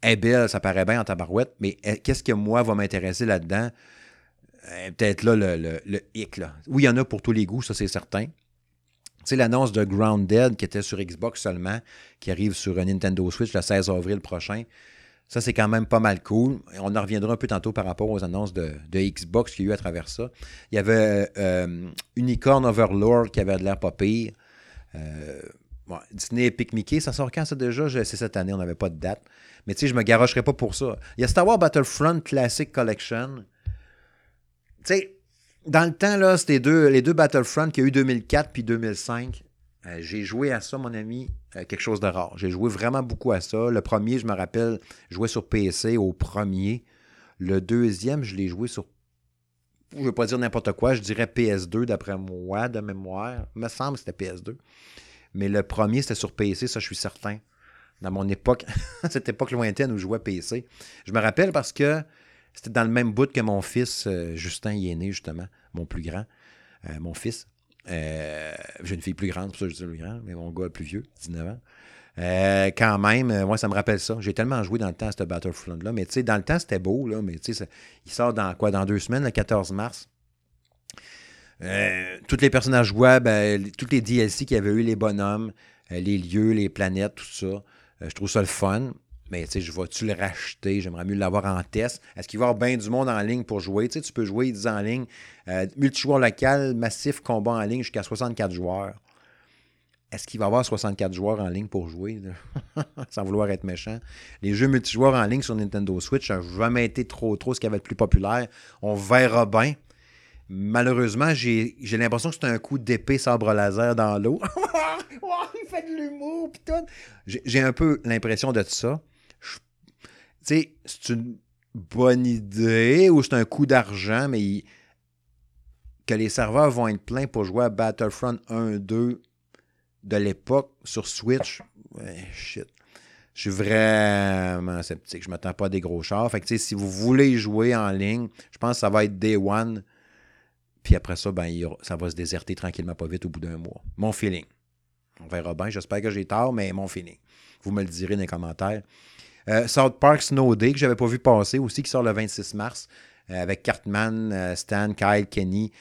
est belle, ça paraît bien en tabarouette, mais eh, qu'est-ce que moi va m'intéresser là-dedans? Eh, peut-être là le, hic. Là. Oui, il y en a pour tous les goûts, ça c'est certain. C'est l'annonce de Grounded qui était sur Xbox seulement, qui arrive sur Nintendo Switch le 16 avril prochain. Ça, c'est quand même pas mal cool. On en reviendra un peu tantôt par rapport aux annonces de, Xbox qu'il y a eu à travers ça. Il y avait euh, Unicorn Overlord qui avait de l'air pas pire. Euh, Disney Epic Mickey, ça sort quand ça déjà? C'est cette année, on n'avait pas de date. Mais tu sais, je me garocherai pas pour ça. Il y a Star Wars Battlefront Classic Collection. Tu sais, dans le temps, là, c'était les deux Battlefront qu'il y a eu 2004 puis 2005. Euh, j'ai joué à ça, mon ami, euh, quelque chose de rare. J'ai joué vraiment beaucoup à ça. Le premier, je me rappelle, jouais sur PC au premier. Le deuxième, je l'ai joué sur. Je ne veux pas dire n'importe quoi, je dirais PS2 d'après moi, de mémoire. Il me semble que c'était PS2. Mais le premier, c'était sur PC, ça, je suis certain. Dans mon époque, cette époque lointaine où je jouais PC. Je me rappelle parce que c'était dans le même bout que mon fils, euh, Justin, y est né, justement, mon plus grand, mon fils. Euh, j'ai une fille plus grande, pour ça je dis plus grand, mais mon gars plus vieux, 19 ans. Euh, quand même, euh, moi, ça me rappelle ça. J'ai tellement joué dans le temps ce Battlefront-là. Mais tu sais, dans le temps, c'était beau, là. Mais tu sais, il sort dans quoi Dans deux semaines, le 14 mars? tous les personnages ben, tous les DLC qu'il y avait eu, les bonhommes, les lieux, les planètes, tout ça. je trouve ça le fun. Mais je vais-tu le racheter? J'aimerais mieux l'avoir en test. Est-ce qu'il va y avoir bien du monde en ligne pour jouer? Tu peux jouer, ils en ligne, euh, multijoueur local, massif, combat en ligne jusqu'à 64 joueurs. Est-ce qu'il va y avoir 64 joueurs en ligne pour jouer? Sans vouloir être méchant. Les jeux multijoueurs en ligne sur Nintendo Switch n'ont jamais été trop, trop ce qui avait le plus populaire. On verra bien. Malheureusement, j'ai l'impression que c'est un coup d'épée sabre laser dans l'eau. il fait de l'humour. J'ai un peu l'impression de ça c'est une bonne idée ou c'est un coup d'argent, mais que les serveurs vont être pleins pour jouer à Battlefront 1-2 de l'époque sur Switch, ouais, shit. Je suis vraiment sceptique. Je ne m'attends pas à des gros chars. Fait que, si vous voulez jouer en ligne, je pense que ça va être Day One. Puis après ça, ben, ça va se déserter tranquillement, pas vite, au bout d'un mois. Mon feeling. On verra bien. J'espère que j'ai tort, mais mon feeling. Vous me le direz dans les commentaires. Euh, South Park Snow Day, que j'avais pas vu passer aussi, qui sort le 26 mars, euh, avec Cartman, euh, Stan, Kyle, Kenny,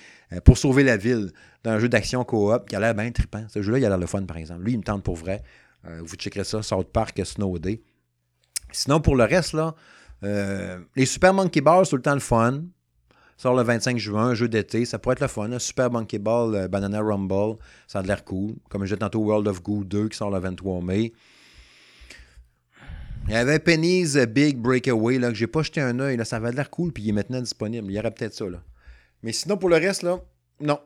pour sauver la ville, dans un jeu d'action coop qui a l'air bien trippant. Ce jeu-là, il a l'air le fun, par exemple. Lui, il me tente pour vrai. vous checkerez ça, South Park Snow Day. Sinon, pour le reste, là, les Super Monkey Ball, c'est tout le temps le fun. Sort le 25 juin, un jeu d'été, ça pourrait être le fun. Super Monkey Ball, Banana Rumble, ça a l'air cool. Comme disais tantôt, World of Goo 2 qui sort le 23 mai. Il y avait Penny's Big Breakaway, là, que j'ai pas jeté un œil. Là, ça avait l'air cool, puis il est maintenant disponible. Il y aurait peut-être ça. Là. Mais sinon, pour le reste, là, non.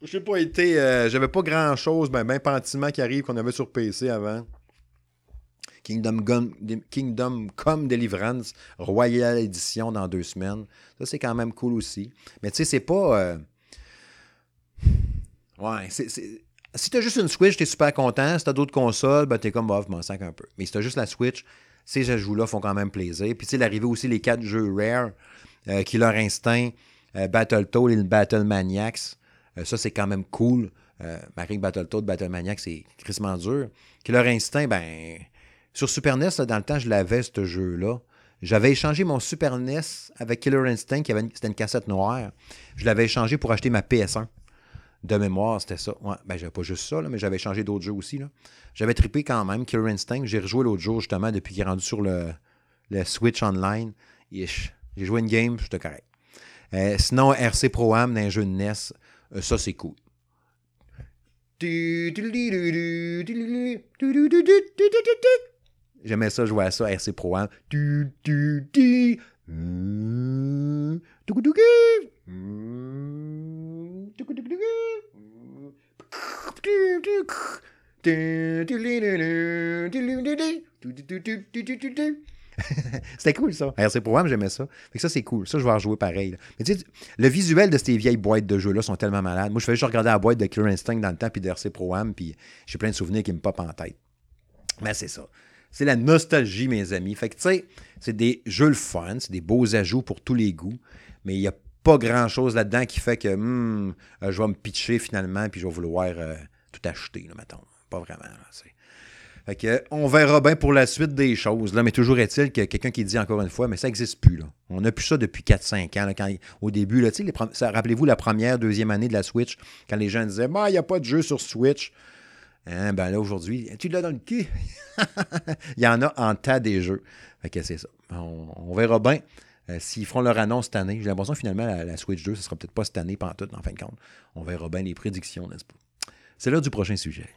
J'ai pas été. Euh, j'avais pas grand chose, ben, ben Pentiment qui arrive qu'on avait sur PC avant. Kingdom, Kingdom Come Deliverance, Royal Edition dans deux semaines. Ça, c'est quand même cool aussi. Mais tu sais, c'est pas. Euh, ouais, c'est si tu as juste une Switch, tu es super content. Si tu as d'autres consoles, ben, tu es comme, bof, m'en sac un peu. Mais si tu as juste la Switch, ces jeux-là font quand même plaisir. Puis, tu sais, l'arrivée aussi, les quatre jeux Rare, euh, Killer Instinct, euh, Battletoad et le. Euh, ça, c'est quand même cool. Euh, Battle Battletoad, Battle Maniacs, c'est crissement dur. Killer Instinct, ben, sur Super NES, dans le temps, je l'avais, ce jeu-là. J'avais échangé mon Super NES avec Killer Instinct, qui avait c'était une cassette noire. Je l'avais échangé pour acheter ma PS1. De mémoire, c'était ça. Ouais, ben, j'avais pas juste ça, mais j'avais changé d'autres jeux aussi. J'avais trippé quand même, Killer Instinct. J'ai rejoué l'autre jour, justement, depuis qu'il est rendu sur le, Switch Online. J'ai joué une game, j'étais correct. Euh, sinon, RC Pro Am, dans un jeu de NES, euh, ça, c'est cool. J'aimais ça jouer à ça, RC Pro Am. C'était cool ça. RC Pro j'aimais ça. Fait que ça, c'est cool. Ça, je vais en jouer pareil. Mais tu sais, le visuel de ces vieilles boîtes de jeux-là sont tellement malades. Moi, je faisais juste regarder la boîte de Clear Instinct dans le temps, puis d'RC Pro puis j'ai plein de souvenirs qui me popent en tête. Mais c'est ça. C'est la nostalgie, mes amis. Fait que, tu sais, c'est des jeux le fun, c'est des beaux ajouts pour tous les goûts, mais il n'y a pas grand-chose là-dedans qui fait que hmm, euh, je vais me pitcher finalement, puis je vais vouloir euh, tout acheter, là, mettons. Pas vraiment. fait que, on verra bien pour la suite des choses. Là, mais toujours est-il que quelqu'un qui dit encore une fois, mais ça n'existe plus. Là. On n'a plus ça depuis 4-5 ans. quand, au début, là, rappelez-vous la première, deuxième année de la Switch, quand les gens disaient bah, il n'y a pas de jeu sur Switch. Hein, ben là, aujourd'hui, tu l'as dans le cul. il y en a en tas des jeux. Fait que c'est ça. On, verra bien euh, s'ils feront leur annonce cette année. J'ai l'impression finalement la, Switch 2, ce sera peut-être pas cette année, pas tout, en fin de compte. On verra bien les prédictions, n'est-ce pas? C'est l'heure du prochain sujet.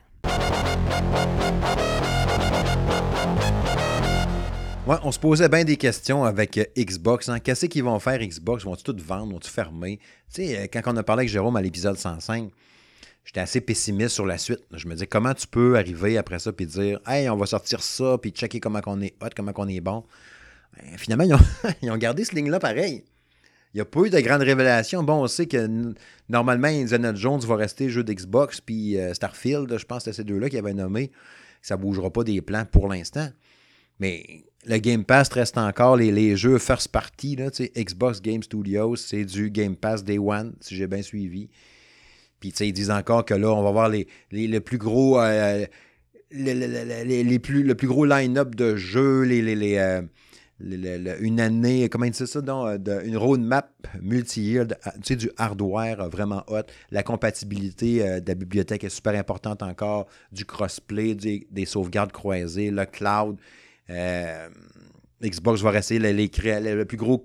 Ouais, on se posait bien des questions avec euh, Xbox. Hein. Qu'est-ce qu'ils vont faire Xbox? Vont-ils tout vendre? Vont-ils fermer? Tu sais, euh, quand on a parlé avec Jérôme à l'épisode 105, j'étais assez pessimiste sur la suite. Je me disais, comment tu peux arriver après ça puis dire, hey, on va sortir ça, puis checker comment on est hot, comment on est bon. Ben, finalement, ils ont, gardé ce ligne-là pareil. N'y a pas eu de grandes révélations. Bon, on sait que normalement, Indiana Jones va rester jeu d'Xbox, puis euh, Starfield, je pense que c'est ces deux-là qui avaient nommé. Ça ne bougera pas des plans pour l'instant. Mais le Game Pass reste encore les, jeux first party. Là, Xbox Game Studios, c'est du Game Pass Day One, si j'ai bien suivi. Puis, ils disent encore que là, on va voir les, les, plus gros. Euh, les, plus, le plus gros line-up de jeux, les, les, euh, une année, comment dit ça, donc, euh, une roadmap multi-year, tu sais, du hardware vraiment hot. La compatibilité de la bibliothèque est super importante encore, du crossplay, des, des sauvegardes croisées, le cloud. Xbox va rester les, le plus gros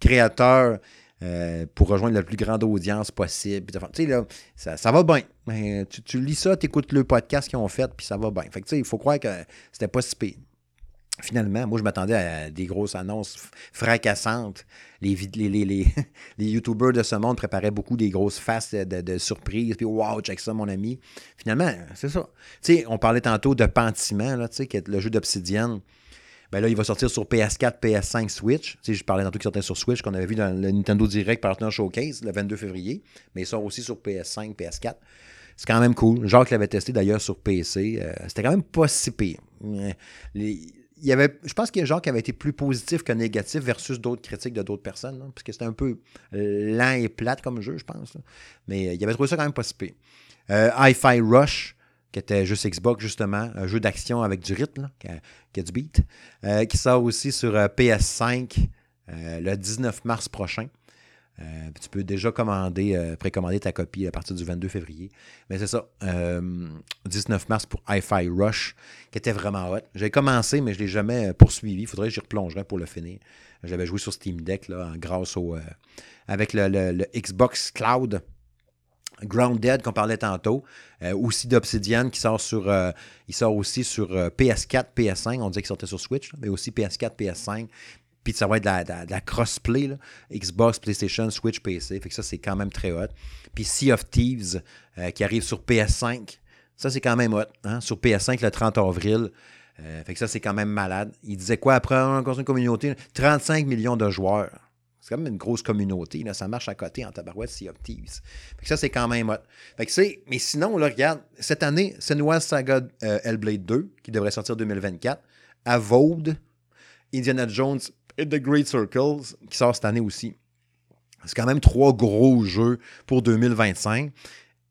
créateur euh, pour rejoindre la plus grande audience possible. Tu sais, là, ça, va bien. Tu, lis ça, tu écoutes le podcast qu'ils ont fait, puis ça va bien. Fait que, tu sais, il faut croire que c'était pas si pire. Finalement, moi, je m'attendais à des grosses annonces fracassantes. Les, les, les, les, les YouTubers de ce monde préparaient beaucoup des grosses faces de, surprises. Puis, wow, check ça, mon ami. Finalement, c'est ça. Tu sais, on parlait tantôt de Pentiment, là, tu sais, qui est le jeu d'Obsidian ben là, il va sortir sur PS4, PS5, Switch. Tu sais, je parlais tantôt qu'il sortait sur Switch, qu'on avait vu dans le Nintendo Direct Partner Showcase le 22 février, mais il sort aussi sur PS5, PS4. C'est quand même cool. Jacques l'avait testé d'ailleurs sur PC. Euh, c'était quand même pas si pire. Euh, il y avait, je pense qu'il y a Jacques qui avait été plus positif que négatif versus d'autres critiques de d'autres personnes, parce que c'était un peu lent et plate comme jeu, je pense. Mais euh, il avait trouvé ça quand même pas si pire. Hi-Fi Rush, qui était juste Xbox, justement, un jeu d'action avec du rythme, qui, a, du beat, euh, qui sort aussi sur euh, PS5 euh, le 19 mars prochain. Tu peux déjà commander, précommander ta copie à partir du 22 février. Mais c'est ça, 19 mars pour Hi-Fi Rush, qui était vraiment hot. J'ai commencé, mais je ne l'ai jamais poursuivi. Il faudrait que j'y replongerais pour le finir. J'avais joué sur Steam Deck là, grâce au. avec le Xbox Cloud. Grounded qu'on parlait tantôt, euh, aussi d'Obsidian qui sort sur euh, il sort aussi sur PS4, euh, PS5, on disait qu'il sortait sur Switch, mais aussi PS4, PS5. Puis ça va être de la, crossplay, Xbox, PlayStation, Switch, PC. Fait que ça, c'est quand même très hot. Puis Sea of Thieves qui arrive sur PS5. Ça, c'est quand même hot. Hein? Sur PS5 le 30 avril. fait que ça, c'est quand même malade. Il disait quoi après une communauté? 35 millions de joueurs. C'est comme une grosse communauté. Là. Ça marche à côté en tabarouette Sea of Thieves. ça, c'est quand même hot. Fait que mais sinon, regarde, cette année, Senua's Saga euh, Hellblade 2, qui devrait sortir en 2024, Avowed, Indiana Jones et The Great Circles, qui sort cette année aussi. C'est quand même trois gros jeux pour 2025.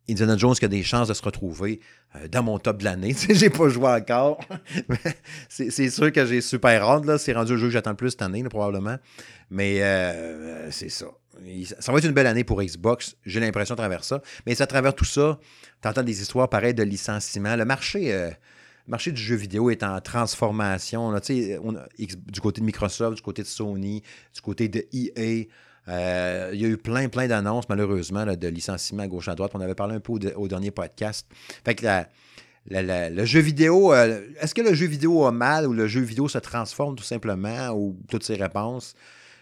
Indiana Jones a des chances de se retrouver euh, dans mon top de l'année. j'ai pas joué encore. c'est sûr que j'ai super hâte. C'est rendu le jeu que j'attends le plus cette année, probablement. Mais euh, c'est ça. ça va être une belle année pour Xbox, j'ai l'impression à travers ça. Mais à travers tout ça, tu entends des histoires pareilles de licenciement. Le marché, euh, marché du jeu vidéo est en transformation. Du côté de Microsoft, du côté de Sony, du côté de EA. Euh, il y a eu plein, plein d'annonces, malheureusement, de licenciements à gauche à droite. On avait parlé un peu au, dernier podcast. Fait que le jeu vidéo, euh, est-ce que le jeu vidéo a mal ou le jeu vidéo se transforme tout simplement ou toutes ces réponses?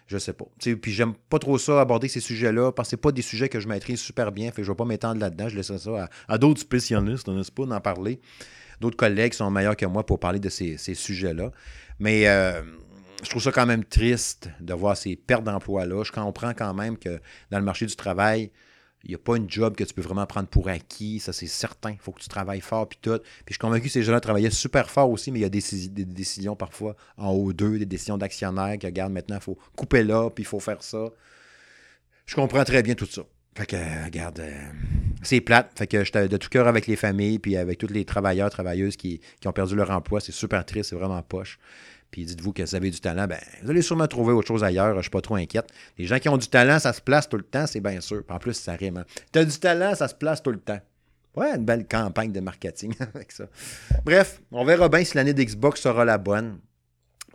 Je sais pas. puis j'aime pas trop ça, aborder ces sujets-là, parce que c'est pas des sujets que je maîtrise super bien. Fait que je vais pas m'étendre là-dedans. Je laisse ça à, d'autres spécialistes, n'est-ce pas, d'en parler. D'autres collègues sont meilleurs que moi pour parler de ces, sujets-là. Mais euh, je trouve ça quand même triste de voir ces pertes d'emploi-là. Je comprends quand même que dans le marché du travail, il n'y a pas une job que tu peux vraiment prendre pour acquis, ça c'est certain. Il faut que tu travailles fort puis tout. Puis je suis convaincu que ces gens-là travaillaient super fort aussi, mais il y a des, décisions parfois en haut d'eux, des décisions d'actionnaires qui regardent maintenant, il faut couper là, puis il faut faire ça. Je comprends très bien tout ça. Fait que, regarde, euh, c'est plate. Fait que j'étais de tout cœur avec les familles, puis avec tous les travailleurs, travailleuses qui, ont perdu leur emploi. C'est super triste, c'est vraiment poche puis dites-vous que vous avez du talent, ben, vous allez sûrement trouver autre chose ailleurs, je suis pas trop inquiète. Les gens qui ont du talent, ça se place tout le temps, c'est bien sûr. en plus, ça rime. Hein. Tu as du talent, ça se place tout le temps. Ouais, une belle campagne de marketing avec ça. Bref, on verra bien si l'année d'Xbox sera la bonne.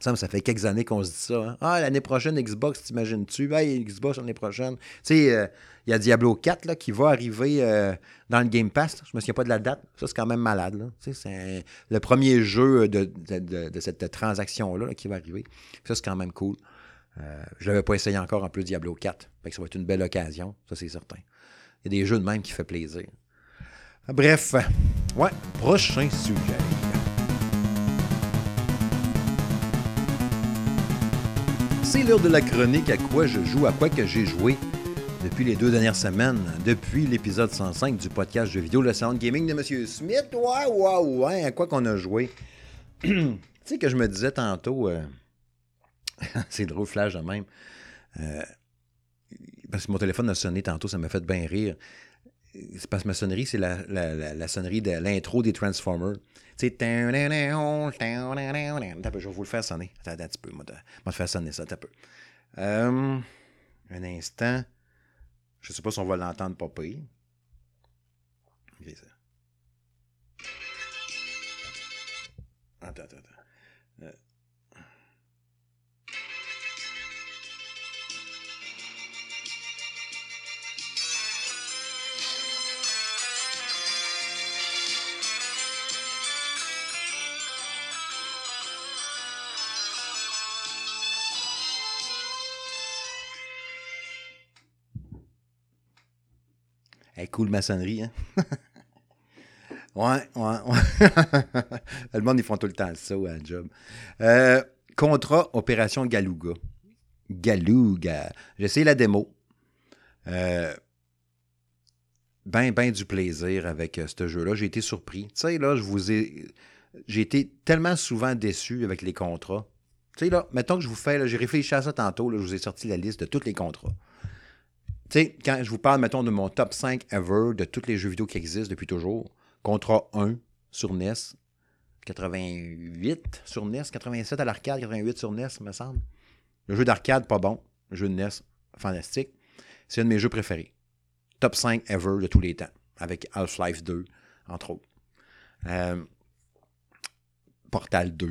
Ça, ça fait quelques années qu'on se dit ça. Hein. Ah, l'année prochaine, Xbox, t'imagines-tu? Hey, Xbox l'année prochaine. Tu sais, euh, il y a Diablo 4 là, qui va arriver euh, dans le Game Pass. Je me souviens pas de la date. Ça, c'est quand même malade. C'est le premier jeu de, cette transaction-là qui va arriver. Ça, c'est quand même cool. Euh, je l'avais pas essayé encore en plus Diablo 4. Fait que ça va être une belle occasion. Ça, c'est certain. Il y a des jeux de même qui font plaisir. Bref, ouais, prochain sujet. C'est l'heure de la chronique à quoi je joue, à quoi que j'ai joué depuis les deux dernières semaines, depuis l'épisode 105 du podcast jeux vidéo, le Sound Gaming de M. Smith. Ouais, ouais, ouais, à quoi qu'on a joué. tu sais que je me disais tantôt, euh, c'est drôle, flash de même, euh, parce que mon téléphone a sonné tantôt, ça m'a fait bien rire. C'est parce que ma sonnerie, c'est la, la, sonnerie de l'intro des Transformers. Tu sais, je vais vous le faire sonner. Attends, un petit peu, moi, te faire sonner ça, un peu. Euh, un instant. Je sais pas si on va l'entendre pas pire. Attends, attends, attends. Cool maçonnerie, hein? ouais, ouais, ouais. le monde, ils font tout le temps ça, ouais, job. Euh, contrat Opération. Galuga. J'ai essayé la démo. Euh, ben, ben du plaisir avec euh, ce jeu-là. J'ai été surpris. Tu sais, là, je vous ai. J'ai été tellement souvent déçu avec les contrats. Tu sais, là, mettons que je vous fais, j'ai réfléchi à ça tantôt, là, je vous ai sorti la liste de tous les contrats. Tu sais, quand je vous parle, mettons, de mon top 5 ever de tous les jeux vidéo qui existent depuis toujours, Contrat 1 sur NES, 88 sur NES, 87 à l'arcade, 88 sur NES, me semble. Le jeu d'arcade, pas bon. Le jeu de NES, fantastique. C'est un de mes jeux préférés. Top 5 ever de tous les temps, avec Half-Life 2, entre autres. Euh, Portal 2.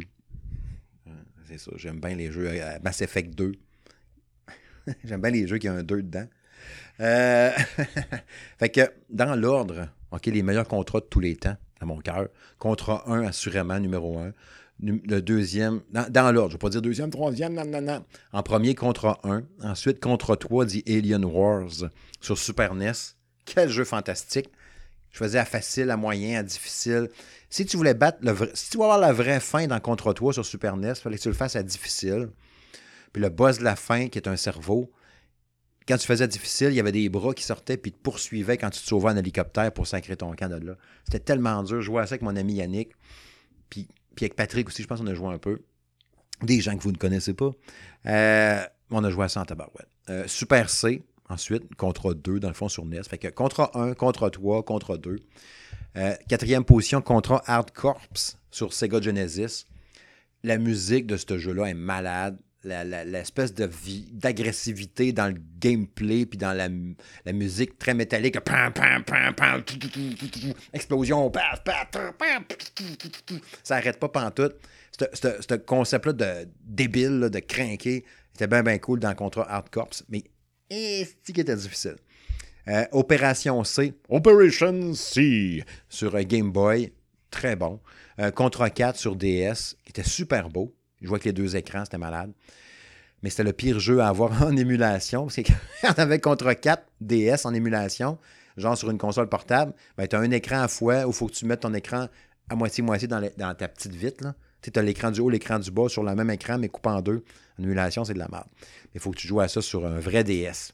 Euh, c'est ça, j'aime bien les jeux. Euh, Mass Effect 2. j'aime bien les jeux qui ont un 2 dedans. Euh, fait que dans l'ordre, OK, les meilleurs contrats de tous les temps, à mon cœur. Contrat 1, assurément, numéro 1. Le deuxième, dans, l'ordre, je ne vais pas dire deuxième, troisième, non, non, non. En premier, contrat 1. Ensuite, contrat 3, dit Alien Wars sur Super NES. Quel jeu fantastique. Je faisais à facile, à moyen, à difficile. Si tu voulais battre le vrai, si tu veux avoir la vraie fin dans Contre 3 sur Super NES, il fallait que tu le fasses à difficile. Puis le boss de la fin, qui est un cerveau, quand tu faisais difficile, il y avait des bras qui sortaient puis te poursuivaient quand tu te sauvais en hélicoptère pour sacrer ton camp là. C'était tellement dur. Je jouais à ça avec mon ami Yannick. Puis, puis avec Patrick aussi, je pense qu'on a joué un peu. Des gens que vous ne connaissez pas. Euh, on a joué à ça en tabarouette. Euh, Super C, ensuite, contre 2, dans le fond, sur NES. Fait que contre 1, contre 3, contre 2. Euh, quatrième position, contre Hard Corps sur Sega Genesis. La musique de ce jeu-là est malade. L'espèce de d'agressivité dans le gameplay puis dans la, la musique très métallique explosion ça arrête pas pantoute. Ce concept là de débile de craquer c'était bien bien cool dans le contrat Hard Corps mais c'est qui était difficile? Euh, Opération C. Operation C sur Game Boy. Très bon. Euh, Contra 4 sur DS qui était super beau je vois que les deux écrans, c'était malade. Mais c'était le pire jeu à avoir en émulation. Parce que quand on avait contre 4 DS en émulation, genre sur une console portable, ben, tu as un écran à fois où il faut que tu mettes ton écran à moitié-moitié dans, dans, ta petite vitre. Tu as l'écran du haut, l'écran du bas sur le même écran, mais coupé en deux. En émulation, c'est de la merde. Mais il faut que tu joues à ça sur un vrai DS.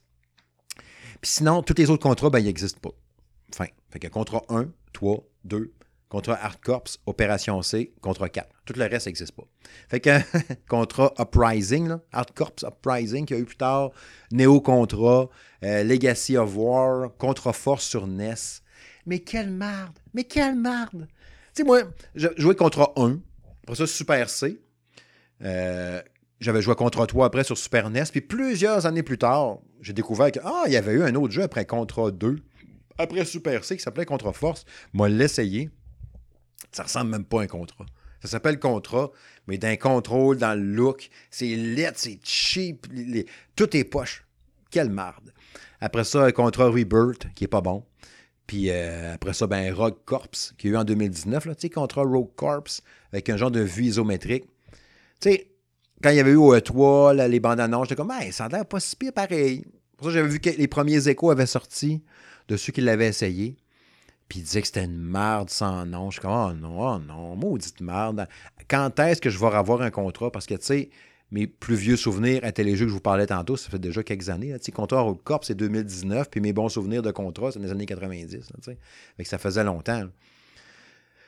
Puis sinon, tous les autres contrats, ben, ils n'existent pas. Enfin, fait que contrat 1, 3, 2, Contrat Hard Corps, Opération C, contrat 4. Tout le reste n'existe pas. Fait que contrat Uprising, là, Corps Uprising, qu'il y a eu plus tard, Neo Contra, euh, Legacy of War, Contra Force sur NES. Mais quelle marde! Mais quelle marde! Tu sais, moi, j'ai joué Contra 1, après ça Super C. Euh, j'avais joué Contra 3 après sur Super NES, puis plusieurs années plus tard, j'ai découvert que, ah, il y avait eu un autre jeu après Contra 2, après Super C, qui s'appelait Contra Force. Moi, l'essayer. Ça ressemble même pas à un contrat. Ça s'appelle contrat, mais d'un contrôle, dans le look, c'est lit, c'est cheap, tout est poche. Quelle marde. Après ça, un contrat Rebirth, qui est pas bon. Puis euh, après ça, ben, Rogue Corps, qui a eu en 2019, là, tu sais, contrat Rogue Corps, avec un genre de vue isométrique. Tu sais, quand il y avait eu au E3, les bandes annonces, j'étais comme, hey, ça a pas si pire pareil. Pour ça, j'avais vu que les premiers échos avaient sorti de ceux qui l'avaient essayé. Puis il disait que c'était une merde sans nom. Je suis comme, oh non, oh non, maudite merde. Quand est-ce que je vais avoir un contrat? Parce que, tu sais, mes plus vieux souvenirs à téléjeux que je vous parlais tantôt, ça fait déjà quelques années. Sais, contrat Road Corp, c'est 2019, puis mes bons souvenirs de contrat, c'est les années 90. tu sais. Fait que ça faisait longtemps.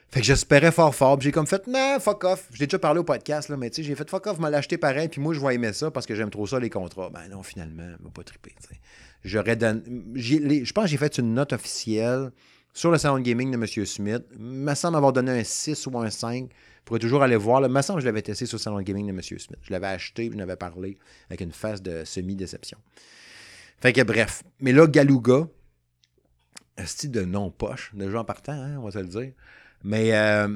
Fait que j'espérais fort fort. J'ai comme fait, non, fuck off. J'ai déjà parlé au podcast, là, mais tu sais, j'ai fait fuck off, m'a l'acheté pareil, puis moi, je vais aimer ça parce que j'aime trop ça, les contrats. Ben non, finalement, m'a pas trippé. J'aurais. Je pense que j'ai fait une note officielle sur le salon de gaming de M. Smith. Il me semble avoir donné un 6 ou un 5. Vous pourrez toujours aller voir. Il me semble je l'avais testé sur le salon de gaming de M. Smith. Je l'avais acheté, je n'avais parlé avec une phase de semi-déception. Fait que bref. Mais là, Galuga, un style de non-poche, déjà en partant, hein, on va se le dire. Mais euh,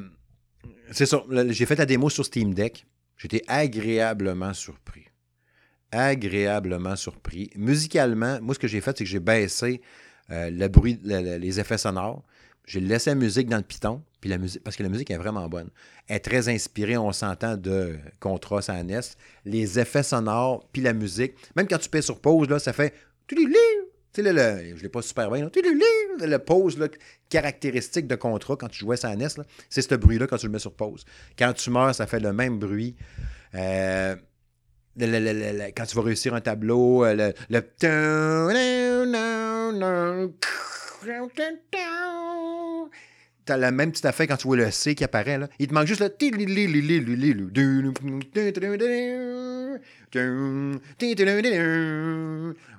c'est ça. J'ai fait la démo sur Steam Deck. J'étais agréablement surpris. Agréablement surpris. Musicalement, moi, ce que j'ai fait, c'est que j'ai baissé euh, le bruit, les effets sonores. J'ai laissé la musique dans le piton, puis la musique, parce que la musique est vraiment bonne. Elle est très inspirée, on s'entend, de Contras à NES. Les effets sonores, puis la musique. Même quand tu payes sur pause, là, ça fait. Tu sais, le, je ne l'ai pas super bien. Le pause là, caractéristique de contrat quand tu jouais ça à NES, c'est ce bruit-là quand tu le mets sur pause. Quand tu meurs, ça fait le même bruit. Euh, quand tu vas réussir un tableau, euh, le, T'as la même petite affaire quand tu vois le C qui apparaît. Là. Il te manque juste le.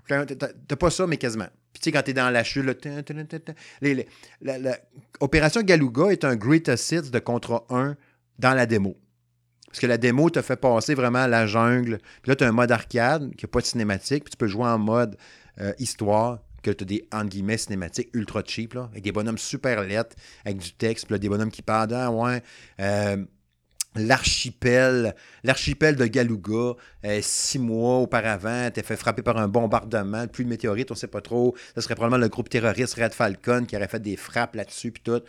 T'as pas ça, mais quasiment. Puis tu sais, quand t'es dans la chute, Opération Galuga est un greatest hits de Contra 1 dans la démo. Parce que la démo te fait passer vraiment à la jungle. Puis là, tu as un mode arcade qui n'a pas de cinématique. Puis tu peux jouer en mode euh, histoire, que tu as des, entre guillemets, cinématiques ultra cheap, là, avec des bonhommes super lettres, avec du texte, puis là, des bonhommes qui parlent. Ah, ouais. Euh, l'archipel, l'archipel de Galuga, euh, six mois auparavant, t'es fait frapper par un bombardement, plus de météorite, on sait pas trop. Ce serait probablement le groupe terroriste Red Falcon qui aurait fait des frappes là-dessus, puis tout.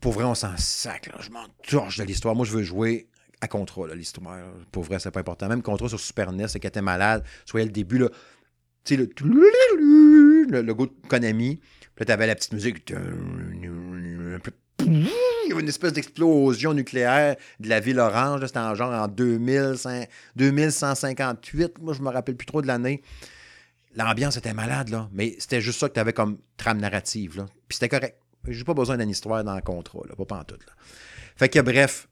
Pour vrai, on s'en sac, je m'en torche de l'histoire. Moi, je veux jouer à contrat, l'histoire. Pour vrai, c'est pas important. Même contrat sur Super NES, c'est qu'elle était malade. Soit le début, là. Tu sais, le, le logo de Konami. Puis là, t'avais la petite musique. Il y avait une espèce d'explosion nucléaire de la ville orange. C'était en genre en 2158. Moi, je me rappelle plus trop de l'année. L'ambiance était malade, là. Mais c'était juste ça que tu avais comme trame narrative, là. Puis c'était correct. J'ai pas besoin d'une histoire dans le contrat. Pas en tout, là. Fait que bref,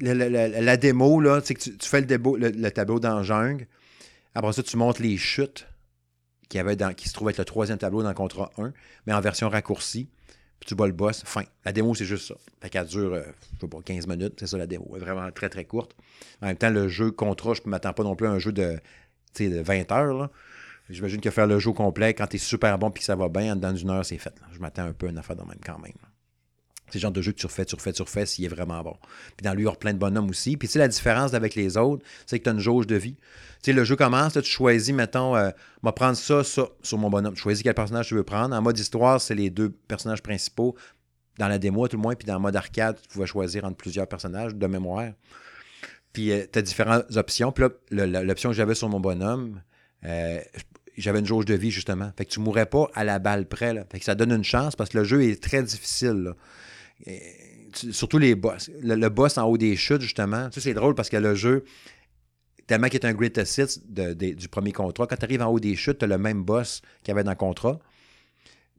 la, la, démo, là, c'est que tu, fais le, le, tableau dans le jungle. Après ça, tu montres les chutes qui, dans, qui se trouvaient être le troisième tableau dans contrat 1, mais en version raccourcie. puis tu bats le boss, fin. La démo, c'est juste ça. Fait qu'elle dure, euh, sais pas, 15 minutes, c'est ça la démo. Elle est vraiment très, très courte. En même temps, le jeu contrat, je ne m'attends pas non plus à un jeu de, de 20 heures. Là. J'imagine que faire le jeu complet, quand tu es super bon puis que ça va bien, dans une heure, c'est fait. Je m'attends un peu à une affaire de même quand même. C'est le genre de jeu que tu refais, tu refais, tu refais s'il est vraiment bon. Puis dans lui, il y a plein de bonhommes aussi. Puis tu sais, la différence avec les autres, c'est que tu as une jauge de vie. Tu sais, le jeu commence, tu choisis, mettons, euh, va prendre ça, ça, sur mon bonhomme. Tu choisis quel personnage tu veux prendre. En mode histoire, c'est les deux personnages principaux. Dans la démo, tout le moins, puis dans le mode arcade, tu pouvais choisir entre plusieurs personnages de mémoire. Puis euh, tu as différentes options. Puis là, l'option que j'avais sur mon bonhomme, euh, j'avais une jauge de vie, justement. Fait que tu mourrais pas à la balle près. Fait que ça donne une chance parce que le jeu est très difficile. Surtout les boss. Le, boss en haut des chutes, justement. Tu sais, c'est drôle parce que le jeu, tellement qu'il est un great assist du premier contrat, quand tu arrives en haut des chutes, tu as le même boss qu'il y avait dans le contrat.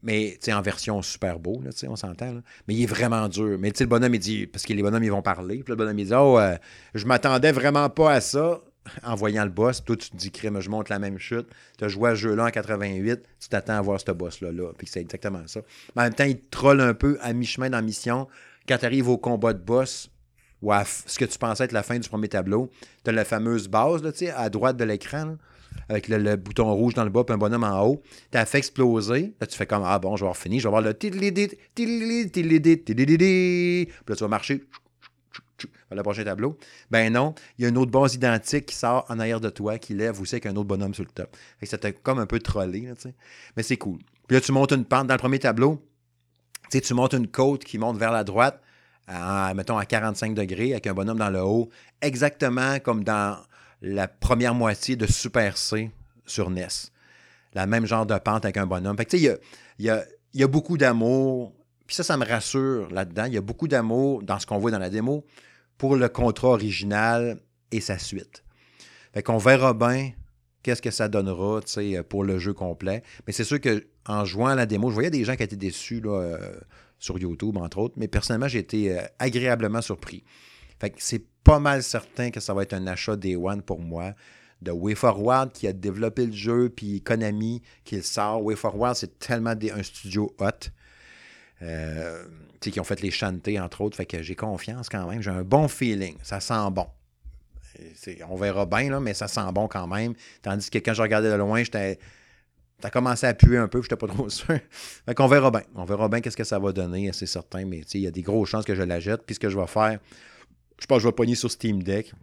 Mais en version super beau, là, on s'entend. Mais il est vraiment dur. Mais le bonhomme, il dit, parce que les bonhommes, ils vont parler. Puis le bonhomme, il dit Oh, euh, je m'attendais vraiment pas à ça en voyant le boss, toi, tu te dis, crème, je monte la même chute. Tu as joué à ce jeu-là en 88, tu t'attends à voir ce boss-là. Là, puis c'est exactement ça. Mais en même temps, il te troll un peu à mi-chemin dans mission. Quand tu arrives au combat de boss, ou à ce que tu pensais être la fin du premier tableau, tu as la fameuse base à droite de l'écran, avec le, bouton rouge dans le bas, puis un bonhomme en haut. Tu as fait exploser. Là, tu fais comme Ah bon, je vais avoir fini. Je vais voir le. Puis là, tu vas marcher le prochain tableau. Ben non, il y a une autre base identique qui sort en arrière de toi, qui lève aussi avec un autre bonhomme sur le top. C'était comme un peu trollé, mais c'est cool. Puis là, tu montes une pente dans le premier tableau. Tu montes une côte qui monte vers la droite, mettons à 45 degrés, avec un bonhomme dans le haut, exactement comme dans la première moitié de Super C sur NES. La même genre de pente avec un bonhomme. Tu il y a, y a beaucoup d'amour. Puis ça, ça me rassure là-dedans. Il y a beaucoup d'amour dans ce qu'on voit dans la démo pour le contrat original et sa suite. Fait qu'on verra bien qu'est-ce que ça donnera pour le jeu complet. Mais c'est sûr qu'en jouant à la démo, je voyais des gens qui étaient déçus là, euh, sur YouTube, entre autres, mais personnellement, j'ai été euh, agréablement surpris. Fait que c'est pas mal certain que ça va être un achat Day One pour moi de WayForward qui a développé le jeu, puis Konami qui le sort. WayForward, c'est tellement un studio hot. Euh, qui ont fait les chanter, entre autres. Fait que j'ai confiance quand même. J'ai un bon feeling. Ça sent bon. On verra bien, là, mais ça sent bon quand même. Tandis que quand je regardais de loin, j'étais. A commencé à puer un peu, je n'étais pas trop sûr. fait qu'on verra bien. On verra bien qu'est-ce que ça va donner, c'est certain. Mais il y a des grosses chances que je la jette. Puis ce que je vais faire, je pense que je vais pogner sur Steam Deck.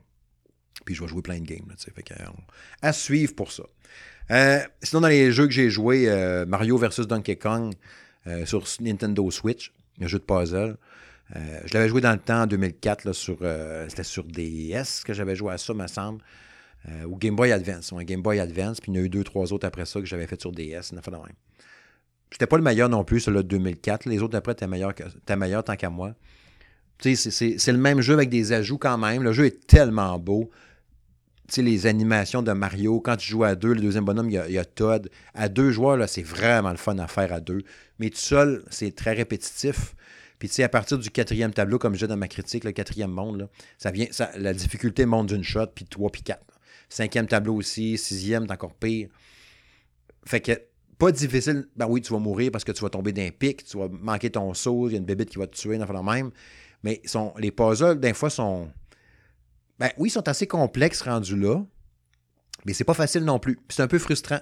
Puis je vais jouer plein de games. fait que, à suivre pour ça. Euh, sinon, dans les jeux que j'ai joués, euh, Mario vs Donkey Kong euh, sur Nintendo Switch un jeu de puzzle. Euh, je l'avais joué dans le temps, en 2004, sur, euh, c'était sur DS que j'avais joué à ça, me semble. Ou Game Boy Advance. Un Game Boy Advance, puis il y en a eu deux, trois autres après ça que j'avais fait sur DS. Une fois de même. J'étais pas le meilleur non plus, celui de 2004. Les autres après étaient meilleurs, meilleur tant qu'à moi. Tu sais, c'est le même jeu avec des ajouts quand même. Le jeu est tellement beau. Les animations de Mario, quand tu joues à deux, le deuxième bonhomme, il y a, Todd. À deux joueurs, là, c'est vraiment le fun à faire à deux. Mais tout seul, c'est très répétitif. Puis, tu sais, à partir du quatrième tableau, comme je dis dans ma critique, le quatrième monde, ça vient, ça, la difficulté monte d'une shot, puis trois, puis quatre. Cinquième tableau aussi, sixième, c'est encore pire. Fait que, pas difficile. Ben oui, tu vas mourir parce que tu vas tomber d'un pic, tu vas manquer ton saut, il y a une bébête qui va te tuer, dans même. Mais sont, les puzzles, des fois, sont ben oui, ils sont assez complexes rendus là, mais c'est pas facile non plus. c'est un peu frustrant.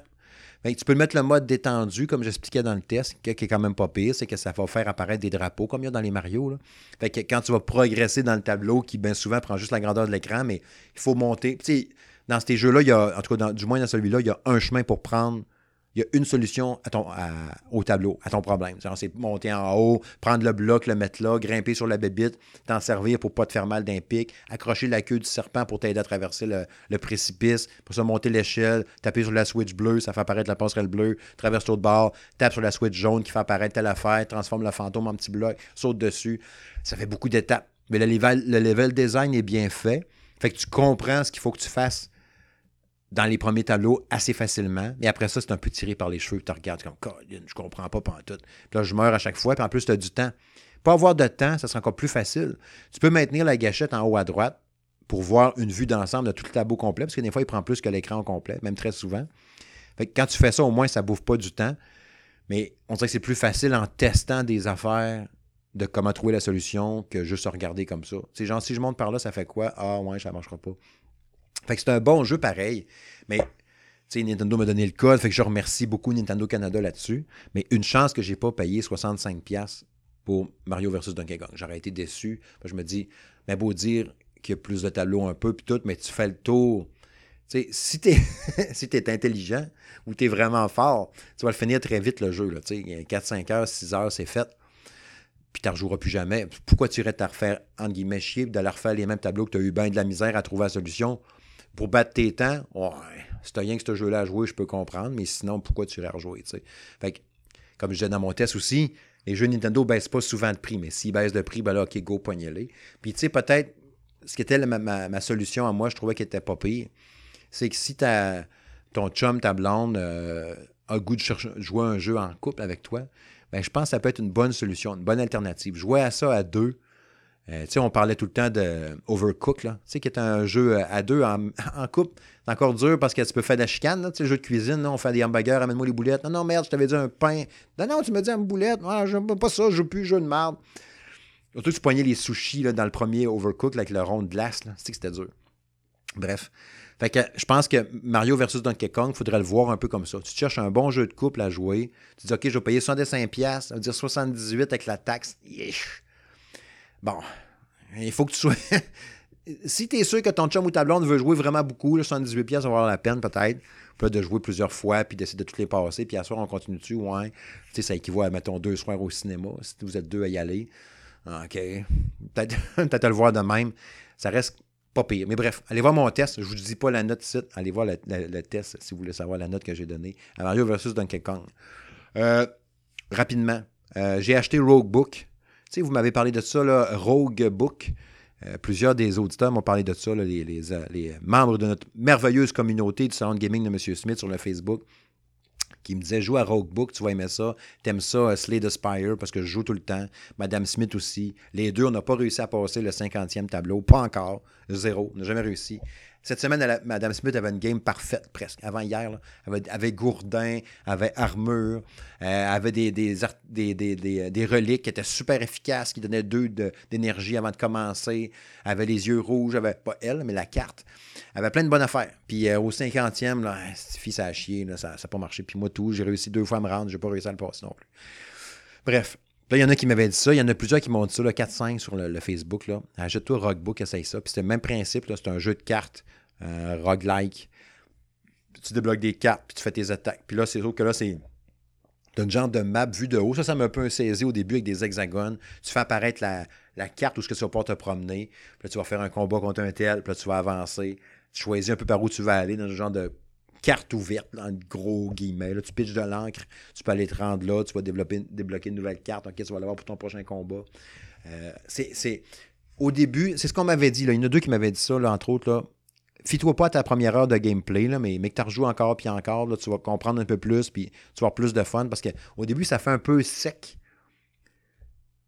Ben, tu peux mettre le mode détendu, comme j'expliquais dans le test, qui est quand même pas pire, c'est que ça va faire apparaître des drapeaux, comme il y a dans les Mario. Que quand tu vas progresser dans le tableau, qui bien souvent prend juste la grandeur de l'écran, mais il faut monter. dans ces jeux-là, y a, en tout cas, du moins dans celui-là, il y a un chemin pour prendre il y a une solution à au tableau, à ton problème. C'est monter en haut, prendre le bloc, le mettre là, grimper sur la bébite, t'en servir pour pas te faire mal d'un pic, accrocher la queue du serpent pour t'aider à traverser le, précipice, pour ça monter l'échelle, taper sur la switch bleue, ça fait apparaître la passerelle bleue, traverse l'autre bord, tape sur la switch jaune qui fait apparaître telle affaire, transforme le fantôme en petit bloc, saute dessus. Ça fait beaucoup d'étapes. Mais le level, le level design est bien fait. Fait que tu comprends ce qu'il faut que tu fasses dans les premiers tableaux assez facilement. Mais après ça, c'est un peu tiré par les cheveux. Tu regardes comme, Colin, je comprends pas tout. Puis là, je meurs à chaque fois. Puis en plus, tu as du temps. Pas avoir de temps, ça sera encore plus facile. Tu peux maintenir la gâchette en haut à droite pour voir une vue d'ensemble de tout le tableau complet, parce que des fois, il prend plus que l'écran complet, même très souvent. Fait que quand tu fais ça, au moins, ça bouffe pas du temps. Mais on dirait que c'est plus facile en testant des affaires de comment trouver la solution que juste regarder comme ça. C'est genre, si je monte par là, ça fait quoi? Ah ouais, ça marchera pas. Fait que c'est un bon jeu pareil, mais sais, Nintendo m'a donné le code, fait que je remercie beaucoup Nintendo Canada là-dessus. Mais une chance que j'ai pas payé 65$ pour Mario vs Donkey Kong. J'aurais été déçu. Je me dis, mais beau dire qu'il y a plus de tableaux un peu, puis tout, mais tu fais le tour. sais, si tu es, intelligent ou tu vraiment fort, tu vas le finir très vite le jeu. Là, 4-5 heures, 6 heures, c'est fait. Puis tu rejoueras plus jamais. Pourquoi tu irais te refaire, entre guillemets, chier, la refaire les mêmes tableaux que tu as eu bien de la misère à trouver la solution pour battre tes temps? Ouais, si tu rien que ce jeu-là à jouer, je peux comprendre, mais sinon, pourquoi tu irais rejouer? Fait que, comme je disais dans mon test aussi, les jeux Nintendo baissent pas souvent de prix, mais s'ils baissent de prix, ben là, OK, go, poignez-les. Puis, tu sais, peut-être, ce qui était ma, solution à moi, je trouvais qu'elle était pas pire, c'est que si ton chum, ta blonde, euh, a goût de jouer un jeu en couple avec toi, ben, je pense que ça peut être une bonne solution, une bonne alternative. Jouer à ça à deux, euh, on parlait tout le temps de Overcook, là. Tu sais, qui est un jeu euh, à deux en, couple. C'est encore dur parce que tu peux faire de la chicane, sais, le jeu de cuisine, on fait des hamburgers, amène-moi les boulettes. Non, non, merde, je t'avais dit un pain. Non, non, tu me dis une boulette. Ah, j'aime pas ça, je joue plus, jeu de merde. Surtout tu poignais les sushis là, dans le premier Overcook avec le rond de glace, là. que c'était dur. Bref. Fait que je pense que Mario versus Donkey Kong, il faudrait le voir un peu comme ça. Tu cherches un bon jeu de couple à jouer. Tu dis, OK, je vais payer 65$, ça veut dire 78$ avec la taxe. Bon, il faut que tu sois. si tu es sûr que ton chum ou ta blonde veut jouer vraiment beaucoup, 78 pièces va avoir la peine peut-être. Peut de jouer plusieurs fois, puis d'essayer de toutes les passer, puis à soir, on continue dessus, ouais. Tu sais, ça équivaut à, mettons, deux soirs au cinéma, si vous êtes deux à y aller. OK. Peut-être peut le voir de même. Ça reste pas pire. Mais bref, allez voir mon test. Je vous dis pas la note site. Allez voir le, test si vous voulez savoir la note que j'ai donnée à Mario versus Donkey Kong. Euh, rapidement, euh, j'ai acheté Roguebook sais, vous m'avez parlé de ça, là, Rogue Book. Euh, plusieurs des auditeurs m'ont parlé de ça, les, euh, les, membres de notre merveilleuse communauté du salon de gaming de M. Smith sur le Facebook qui me disaient « Joue à Roguebook, tu vas aimer ça. T'aimes ça, uh, Slay the Spire, parce que je joue tout le temps. Madame Smith aussi. Les deux, on n'a pas réussi à passer le 50e tableau. Pas encore. Zéro. On n'a jamais réussi. Cette semaine, Mme Madame Smith avait une game parfaite, presque. Avant hier, là, avait, gourdin, avait armure, euh, avait des, des, des, reliques qui étaient super efficaces, qui donnaient deux d'énergie avant de commencer. avait les yeux rouges, avait pas elle, mais la carte. avait plein de bonnes affaires. Puis euh, au 50e, là, fille, ça a chié, ça n'a pas marché. Puis moi, tout, j'ai réussi deux fois à me rendre, j'ai pas réussi à le passer non plus. Bref, Là, il y en a qui m'avaient dit ça. Il y en a plusieurs qui m'ont dit ça, 4-5 sur le, Facebook. Là. Achète-toi Rockbook, essaye ça. Puis c'est le même principe. C'est un jeu de cartes, euh, roguelike. Tu débloques des cartes, puis tu fais tes attaques. Puis là, c'est sûr que là, c'est. Tu un genre de map vue de haut. Ça, ça m'a un peu saisi au début avec des hexagones. Tu fais apparaître la, carte où ce que tu vas pouvoir te promener. Puis là, tu vas faire un combat contre un tel. Puis là, tu vas avancer. Tu choisis un peu par où tu vas aller dans un genre de carte ouverte, dans gros guillemets. Là, tu pitches de l'encre, tu peux aller te rendre là, tu vas développer, débloquer une nouvelle carte. OK, tu vas l'avoir pour ton prochain combat. Euh, c'est, Au début, c'est ce qu'on m'avait dit. Il y en a deux qui m'avaient dit ça, là, entre autres. Là. Fie-toi pas à ta première heure de gameplay, là, mais, mais que tu rejoues encore puis encore, là, tu vas comprendre un peu plus, puis tu vas avoir plus de fun. Parce qu'au début, ça fait un peu sec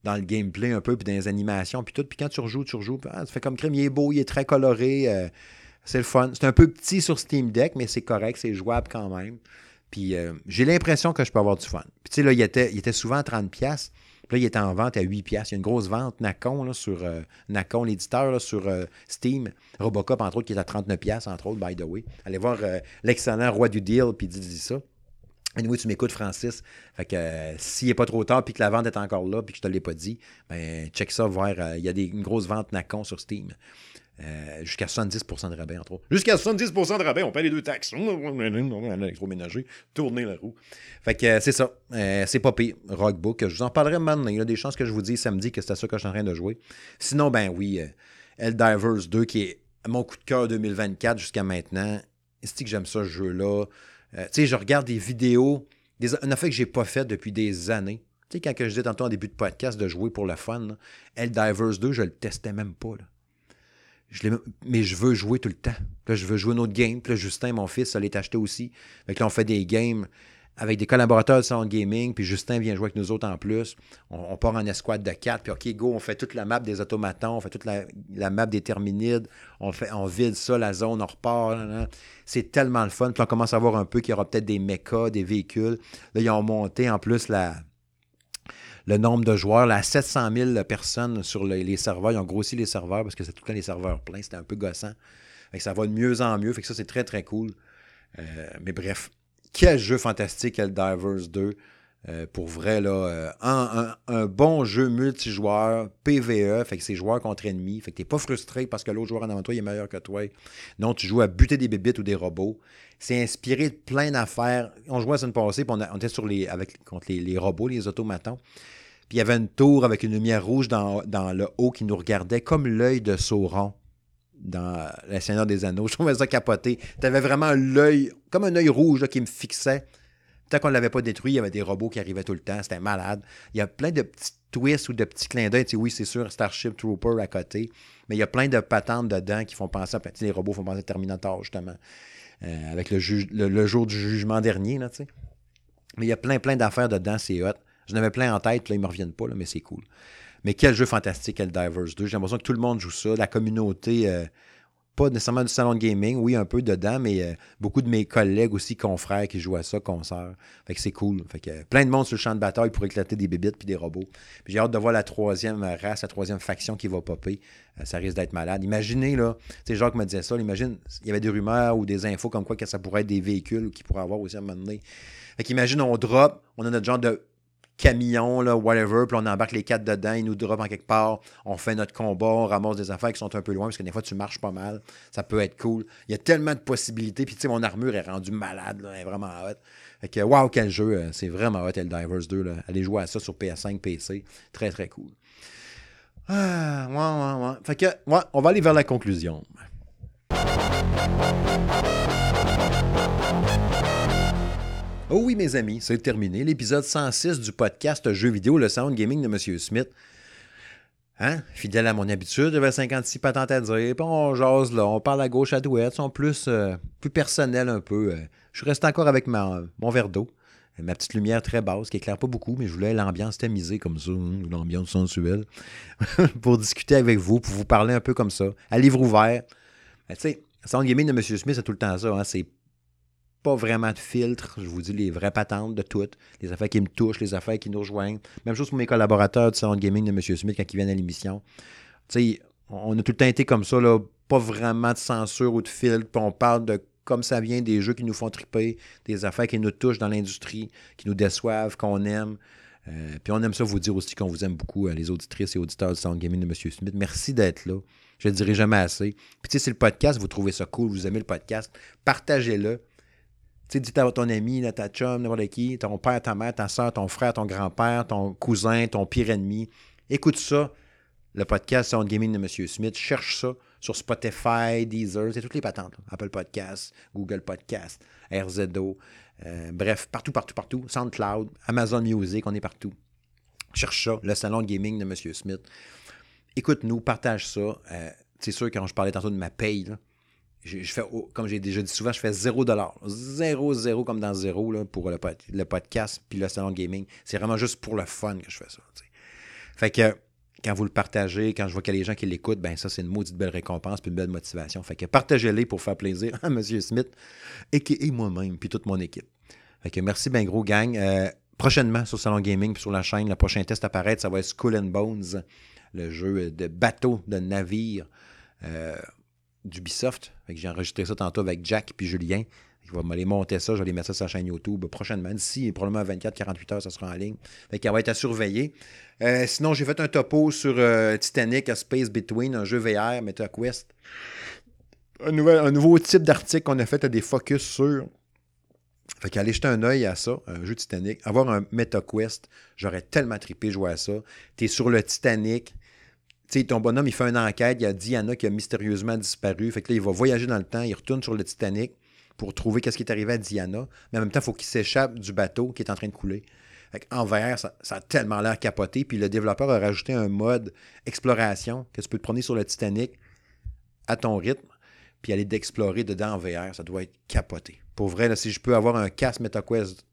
dans le gameplay un peu, puis dans les animations, puis tout. Puis quand tu rejoues, tu rejoues, ah, tu fais comme crème, il est beau, il est très coloré. Euh, c'est le fun. C'est un peu petit sur Steam Deck, mais c'est correct, c'est jouable quand même. Puis euh, j'ai l'impression que je peux avoir du fun. Puis tu sais, là, il était, souvent à 30$. Puis là, il était en vente à 8$. Il y a une grosse vente Nacon, là, sur euh, Nacon, l'éditeur, sur euh, Steam. Robocop, entre autres, qui est à 39$, entre autres, by the way. Allez voir l'excellent roi du deal, puis dis, dis ça. Anyway, tu m'écoutes, Francis. Fait que s'il n'est pas trop tard, puis que la vente est encore là, puis que je ne te l'ai pas dit, ben check ça, voir. Il y a des, une grosse vente Nacon sur Steam. Euh, jusqu'à 70% de rabais, entre autres. Jusqu'à 70% de rabais, on paie les deux taxes. Électroménager, tourner la roue. Fait que euh, c'est ça. Euh, c'est pas pire. Rockbook. Je vous en parlerai maintenant. Il y a des chances que je vous dise samedi que c'est à ça que je suis en train de jouer. Sinon, ben oui, Eldivers 2, qui est mon coup de cœur 2024 jusqu'à maintenant. C'est que j'aime ça, ce jeu-là? tu sais, je regarde des vidéos, des, une affaire que j'ai pas fait depuis des années. Tu sais, quand je disais tantôt en début de podcast de jouer pour le fun, Eldivers 2, je le testais même pas. Là mais je veux jouer tout le temps. Là, je veux jouer une autre game. Puis là, Justin, mon fils, ça l'est acheté aussi. Fait que là, on fait des games avec des collaborateurs de Sound Gaming, puis Justin vient jouer avec nous autres en plus. On, part en escouade de quatre, puis OK, go, on fait toute la map des automatons, on fait toute la, map des terminides, on, fait, on vide ça, la zone, on repart. C'est tellement le fun. Puis on commence à voir un peu qu'il y aura peut-être des mechas, des véhicules. Là, ils ont monté en plus la, le nombre de joueurs, là, à 700 000 personnes sur les serveurs. Ils ont grossi les serveurs parce que c'est tout le temps les serveurs pleins. C'était un peu gossant. ça va de mieux en mieux. Fait que ça, c'est très, très cool. Euh, mais bref, quel jeu fantastique, Divers 2. Euh, pour vrai, là, euh, un, bon jeu multijoueur, PVE, fait que c'est joueur contre ennemi, fait que t'es pas frustré parce que l'autre joueur en avant toi il est meilleur que toi. Non, tu joues à buter des bébites ou des robots. C'est inspiré de plein d'affaires. On jouait la semaine passée, puis on, était sur les, contre les, robots, les automatons. Puis il y avait une tour avec une lumière rouge dans, le haut qui nous regardait comme l'œil de Sauron dans Le Seigneur des Anneaux. Je trouvais ça capoté. Tu avais vraiment l'œil, comme un œil rouge qui me fixait. Tant qu'on ne l'avait pas détruit, il y avait des robots qui arrivaient tout le temps. C'était malade. Il y a plein de petits twists ou de petits clins d'œil. oui, c'est sûr, Starship Trooper à côté. Mais il y a plein de patentes dedans qui font penser à. Les robots font penser à Terminator, justement. Euh, avec le, le, jour du jugement dernier, là, tu sais. Mais il y a plein, plein d'affaires dedans, c'est hot. J'en avais plein en tête, là, ils ne me reviennent pas, là, mais c'est cool. Mais quel jeu fantastique, Divers 2. J'ai l'impression que tout le monde joue ça. La communauté, euh, pas nécessairement du salon de gaming, oui, un peu dedans, mais euh, beaucoup de mes collègues aussi, confrères, qui jouent à ça, concerts. Fait que c'est cool. Fait que plein de monde sur le champ de bataille pour éclater des bébites puis des robots. Puis j'ai hâte de voir la troisième race, la troisième faction qui va popper. Euh, ça risque d'être malade. Imaginez, là, sais, Jacques me disait ça, imagine, il y avait des rumeurs ou des infos comme quoi que ça pourrait être des véhicules qui pourraient avoir aussi à un moment donné. Fait qu'imagine, on drop, on a notre genre de camion, là, whatever, puis on embarque les quatre dedans, ils nous drop en quelque part, on fait notre combat, on ramasse des affaires qui sont un peu loin, parce que des fois, tu marches pas mal, ça peut être cool. Il y a tellement de possibilités, puis tu sais, mon armure est rendue malade, là, elle est vraiment hot. Fait que, wow, quel jeu, euh, c'est vraiment hot, Divers 2, là. Allez jouer à ça sur PS5, PC, très, très cool. Ah, ouais, ouais, ouais. Fait que, ouais, on va aller vers la conclusion. Oh oui, mes amis, c'est terminé. L'épisode 106 du podcast Jeux vidéo, le sound gaming de M. Smith. Hein? Fidèle à mon habitude, j'avais 56 patentes à dire, puis on jase là, on parle à gauche à droite, sont plus, euh, plus personnels un peu. Euh. Je reste encore avec ma, mon verre d'eau, ma petite lumière très basse, qui éclaire pas beaucoup, mais je voulais l'ambiance tamisée comme ça, hein, l'ambiance sensuelle, pour discuter avec vous, pour vous parler un peu comme ça, à livre ouvert. Tu sais, sound gaming de M. Smith, c'est tout le temps ça, hein? c'est pas vraiment de filtre. Je vous dis les vraies patentes de toutes. Les affaires qui me touchent, les affaires qui nous rejoignent. Même chose pour mes collaborateurs du Salon Gaming de M. Smith quand ils viennent à l'émission. Tu sais, on a tout le temps été comme ça, là, pas vraiment de censure ou de filtre. Puis on parle de comme ça vient des jeux qui nous font triper, des affaires qui nous touchent dans l'industrie, qui nous déçoivent, qu'on aime. Euh, puis on aime ça vous dire aussi qu'on vous aime beaucoup, euh, les auditrices et auditeurs du Sound Gaming de M. Smith. Merci d'être là. Je ne dirai jamais assez. Puis tu sais, c'est le podcast, vous trouvez ça cool, vous aimez le podcast, partagez-le. Tu sais, dis à ton ami, ta chum, n'importe qui, ton père, ta mère, ta soeur, ton frère, ton grand-père, ton cousin, ton pire ennemi. Écoute ça, le podcast Sound Gaming de M. Smith. Cherche ça sur Spotify, Deezer, c'est toutes les patentes. Apple Podcasts, Google Podcasts, RZO. Euh, bref, partout, partout, partout. SoundCloud, Amazon Music, on est partout. Cherche ça, le salon de gaming de M. Smith. Écoute-nous, partage ça. Euh, c'est sûr, quand je parlais tantôt de ma paye, je, fais, comme j'ai déjà dit souvent, je fais 0 Zéro, zéro comme dans zéro pour le, podcast puis le salon gaming. C'est vraiment juste pour le fun que je fais ça. Fait que quand vous le partagez, quand je vois qu'il y a des gens qui l'écoutent, ben ça, c'est une maudite belle récompense puis une belle motivation. Fait que partagez-les pour faire plaisir à M. Smith et, moi-même, puis toute mon équipe. Fait que merci bien gros, gang. Euh, prochainement sur Salon Gaming puis sur la chaîne, le prochain test apparaître, ça va être Skull and Bones, le jeu de bateau, de navire. Euh, d'Ubisoft. J'ai enregistré ça tantôt avec Jack puis Julien. Il va m'aller monter ça, je vais aller mettre ça sur la chaîne YouTube prochainement. D'ici, probablement 24-48 heures, ça sera en ligne. Fait va être à surveiller. Euh, sinon, j'ai fait un topo sur euh, Titanic, A Space Between, un jeu VR, MetaQuest. Un, nouvel, un nouveau type d'article qu'on a fait à des focus sur. Fait qu'aller jeter un œil à ça, un jeu Titanic, avoir un MetaQuest, j'aurais tellement trippé jouer à ça. Tu es sur le Titanic, sais, ton bonhomme, il fait une enquête, il y a Diana qui a mystérieusement disparu. Fait que là, il va voyager dans le temps, il retourne sur le Titanic pour trouver qu'est-ce qui est arrivé à Diana. Mais en même temps, il faut qu'il s'échappe du bateau qui est en train de couler. en VR, ça, a tellement l'air capoté. Puis le développeur a rajouté un mode exploration que tu peux te promener sur le Titanic à ton rythme, puis aller d'explorer dedans en VR. Ça doit être capoté. Pour vrai, là, si je peux avoir un casque MetaQuest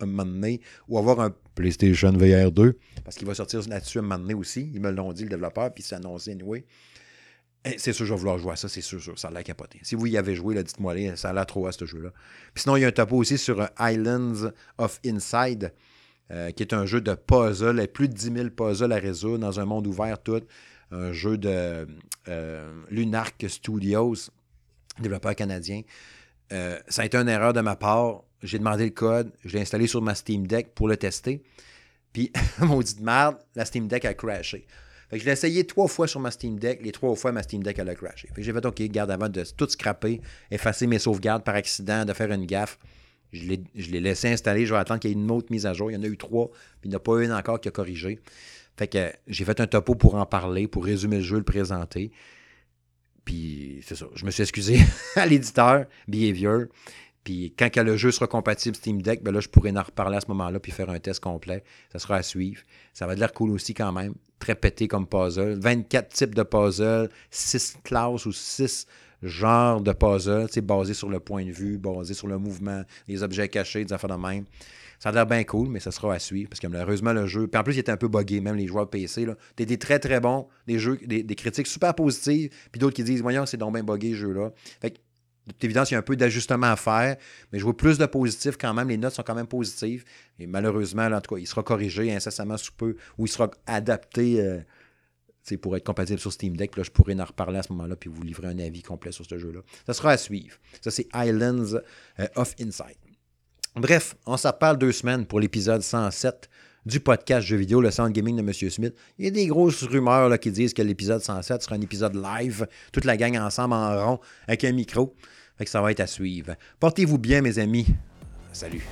un moment ou avoir un PlayStation VR 2, parce qu'il va sortir là-dessus un moment aussi. Ils me l'ont dit, le développeur, puis c'est annoncé anyway. Eh, c'est sûr, je vais vouloir jouer à ça, c'est sûr, ça a l'air capoté. Si vous y avez joué, dites-moi, ça a l'air trop à ce jeu-là. Puis sinon, il y a un topo aussi sur euh, Islands of Inside, euh, qui est un jeu de puzzle, et plus de 10 000 puzzles à résoudre dans un monde ouvert tout. Un jeu de euh, Lunark Studios, développeur canadien. ça a été une erreur de ma part. J'ai demandé le code, je l'ai installé sur ma Steam Deck pour le tester. Puis, maudite merde, la Steam Deck a crashé. Fait que je l'ai essayé trois fois sur ma Steam Deck. Les trois fois, ma Steam Deck, elle a crashé. Fait que j'ai fait, OK, garde avant de tout scraper, effacer mes sauvegardes par accident, de faire une gaffe. Je l'ai laissé installer. Je vais attendre qu'il y ait une autre mise à jour. Il y en a eu trois, puis il n'y en a pas une encore qui a corrigé. Fait que j'ai fait un topo pour en parler, pour résumer le jeu, le présenter. Puis c'est ça. Je me suis excusé à l'éditeur, Behavior. Puis quand le jeu sera compatible Steam Deck, ben là, je pourrais en reparler à ce moment-là puis faire un test complet. Ça sera à suivre. Ça va de l'air cool aussi quand même. Très pété comme puzzle. 24 types de puzzles, 6 classes ou 6 genres de puzzles, basés sur le point de vue, basés sur le mouvement, les objets cachés, des affaires de même. Ça a l'air bien cool, mais ça sera à suivre parce que malheureusement, le jeu. Puis en plus, il était un peu buggé, même les joueurs PC. Là. Des, très très bons, des jeux, des, critiques super positives, puis d'autres qui disent Voyons, c'est donc bien buggé ce jeu-là. Fait que toute évidence, il y a un peu d'ajustement à faire, mais je vois plus de positifs quand même. Les notes sont quand même positives. Et malheureusement, en tout cas, il sera corrigé incessamment sous peu ou il sera adapté euh, pour être compatible sur Steam Deck. là, je pourrais en reparler à ce moment-là puis vous livrer un avis complet sur ce jeu-là. Ça sera à suivre. Ça, c'est Islands euh, of Insight. Bref, on s'en parle deux semaines pour l'épisode 107 du podcast jeux vidéo, le sound gaming de M. Smith. Il y a des grosses rumeurs là, qui disent que l'épisode 107 sera un épisode live, toute la gang ensemble en rond avec un micro. Fait que ça va être à suivre. Portez-vous bien, mes amis. Salut.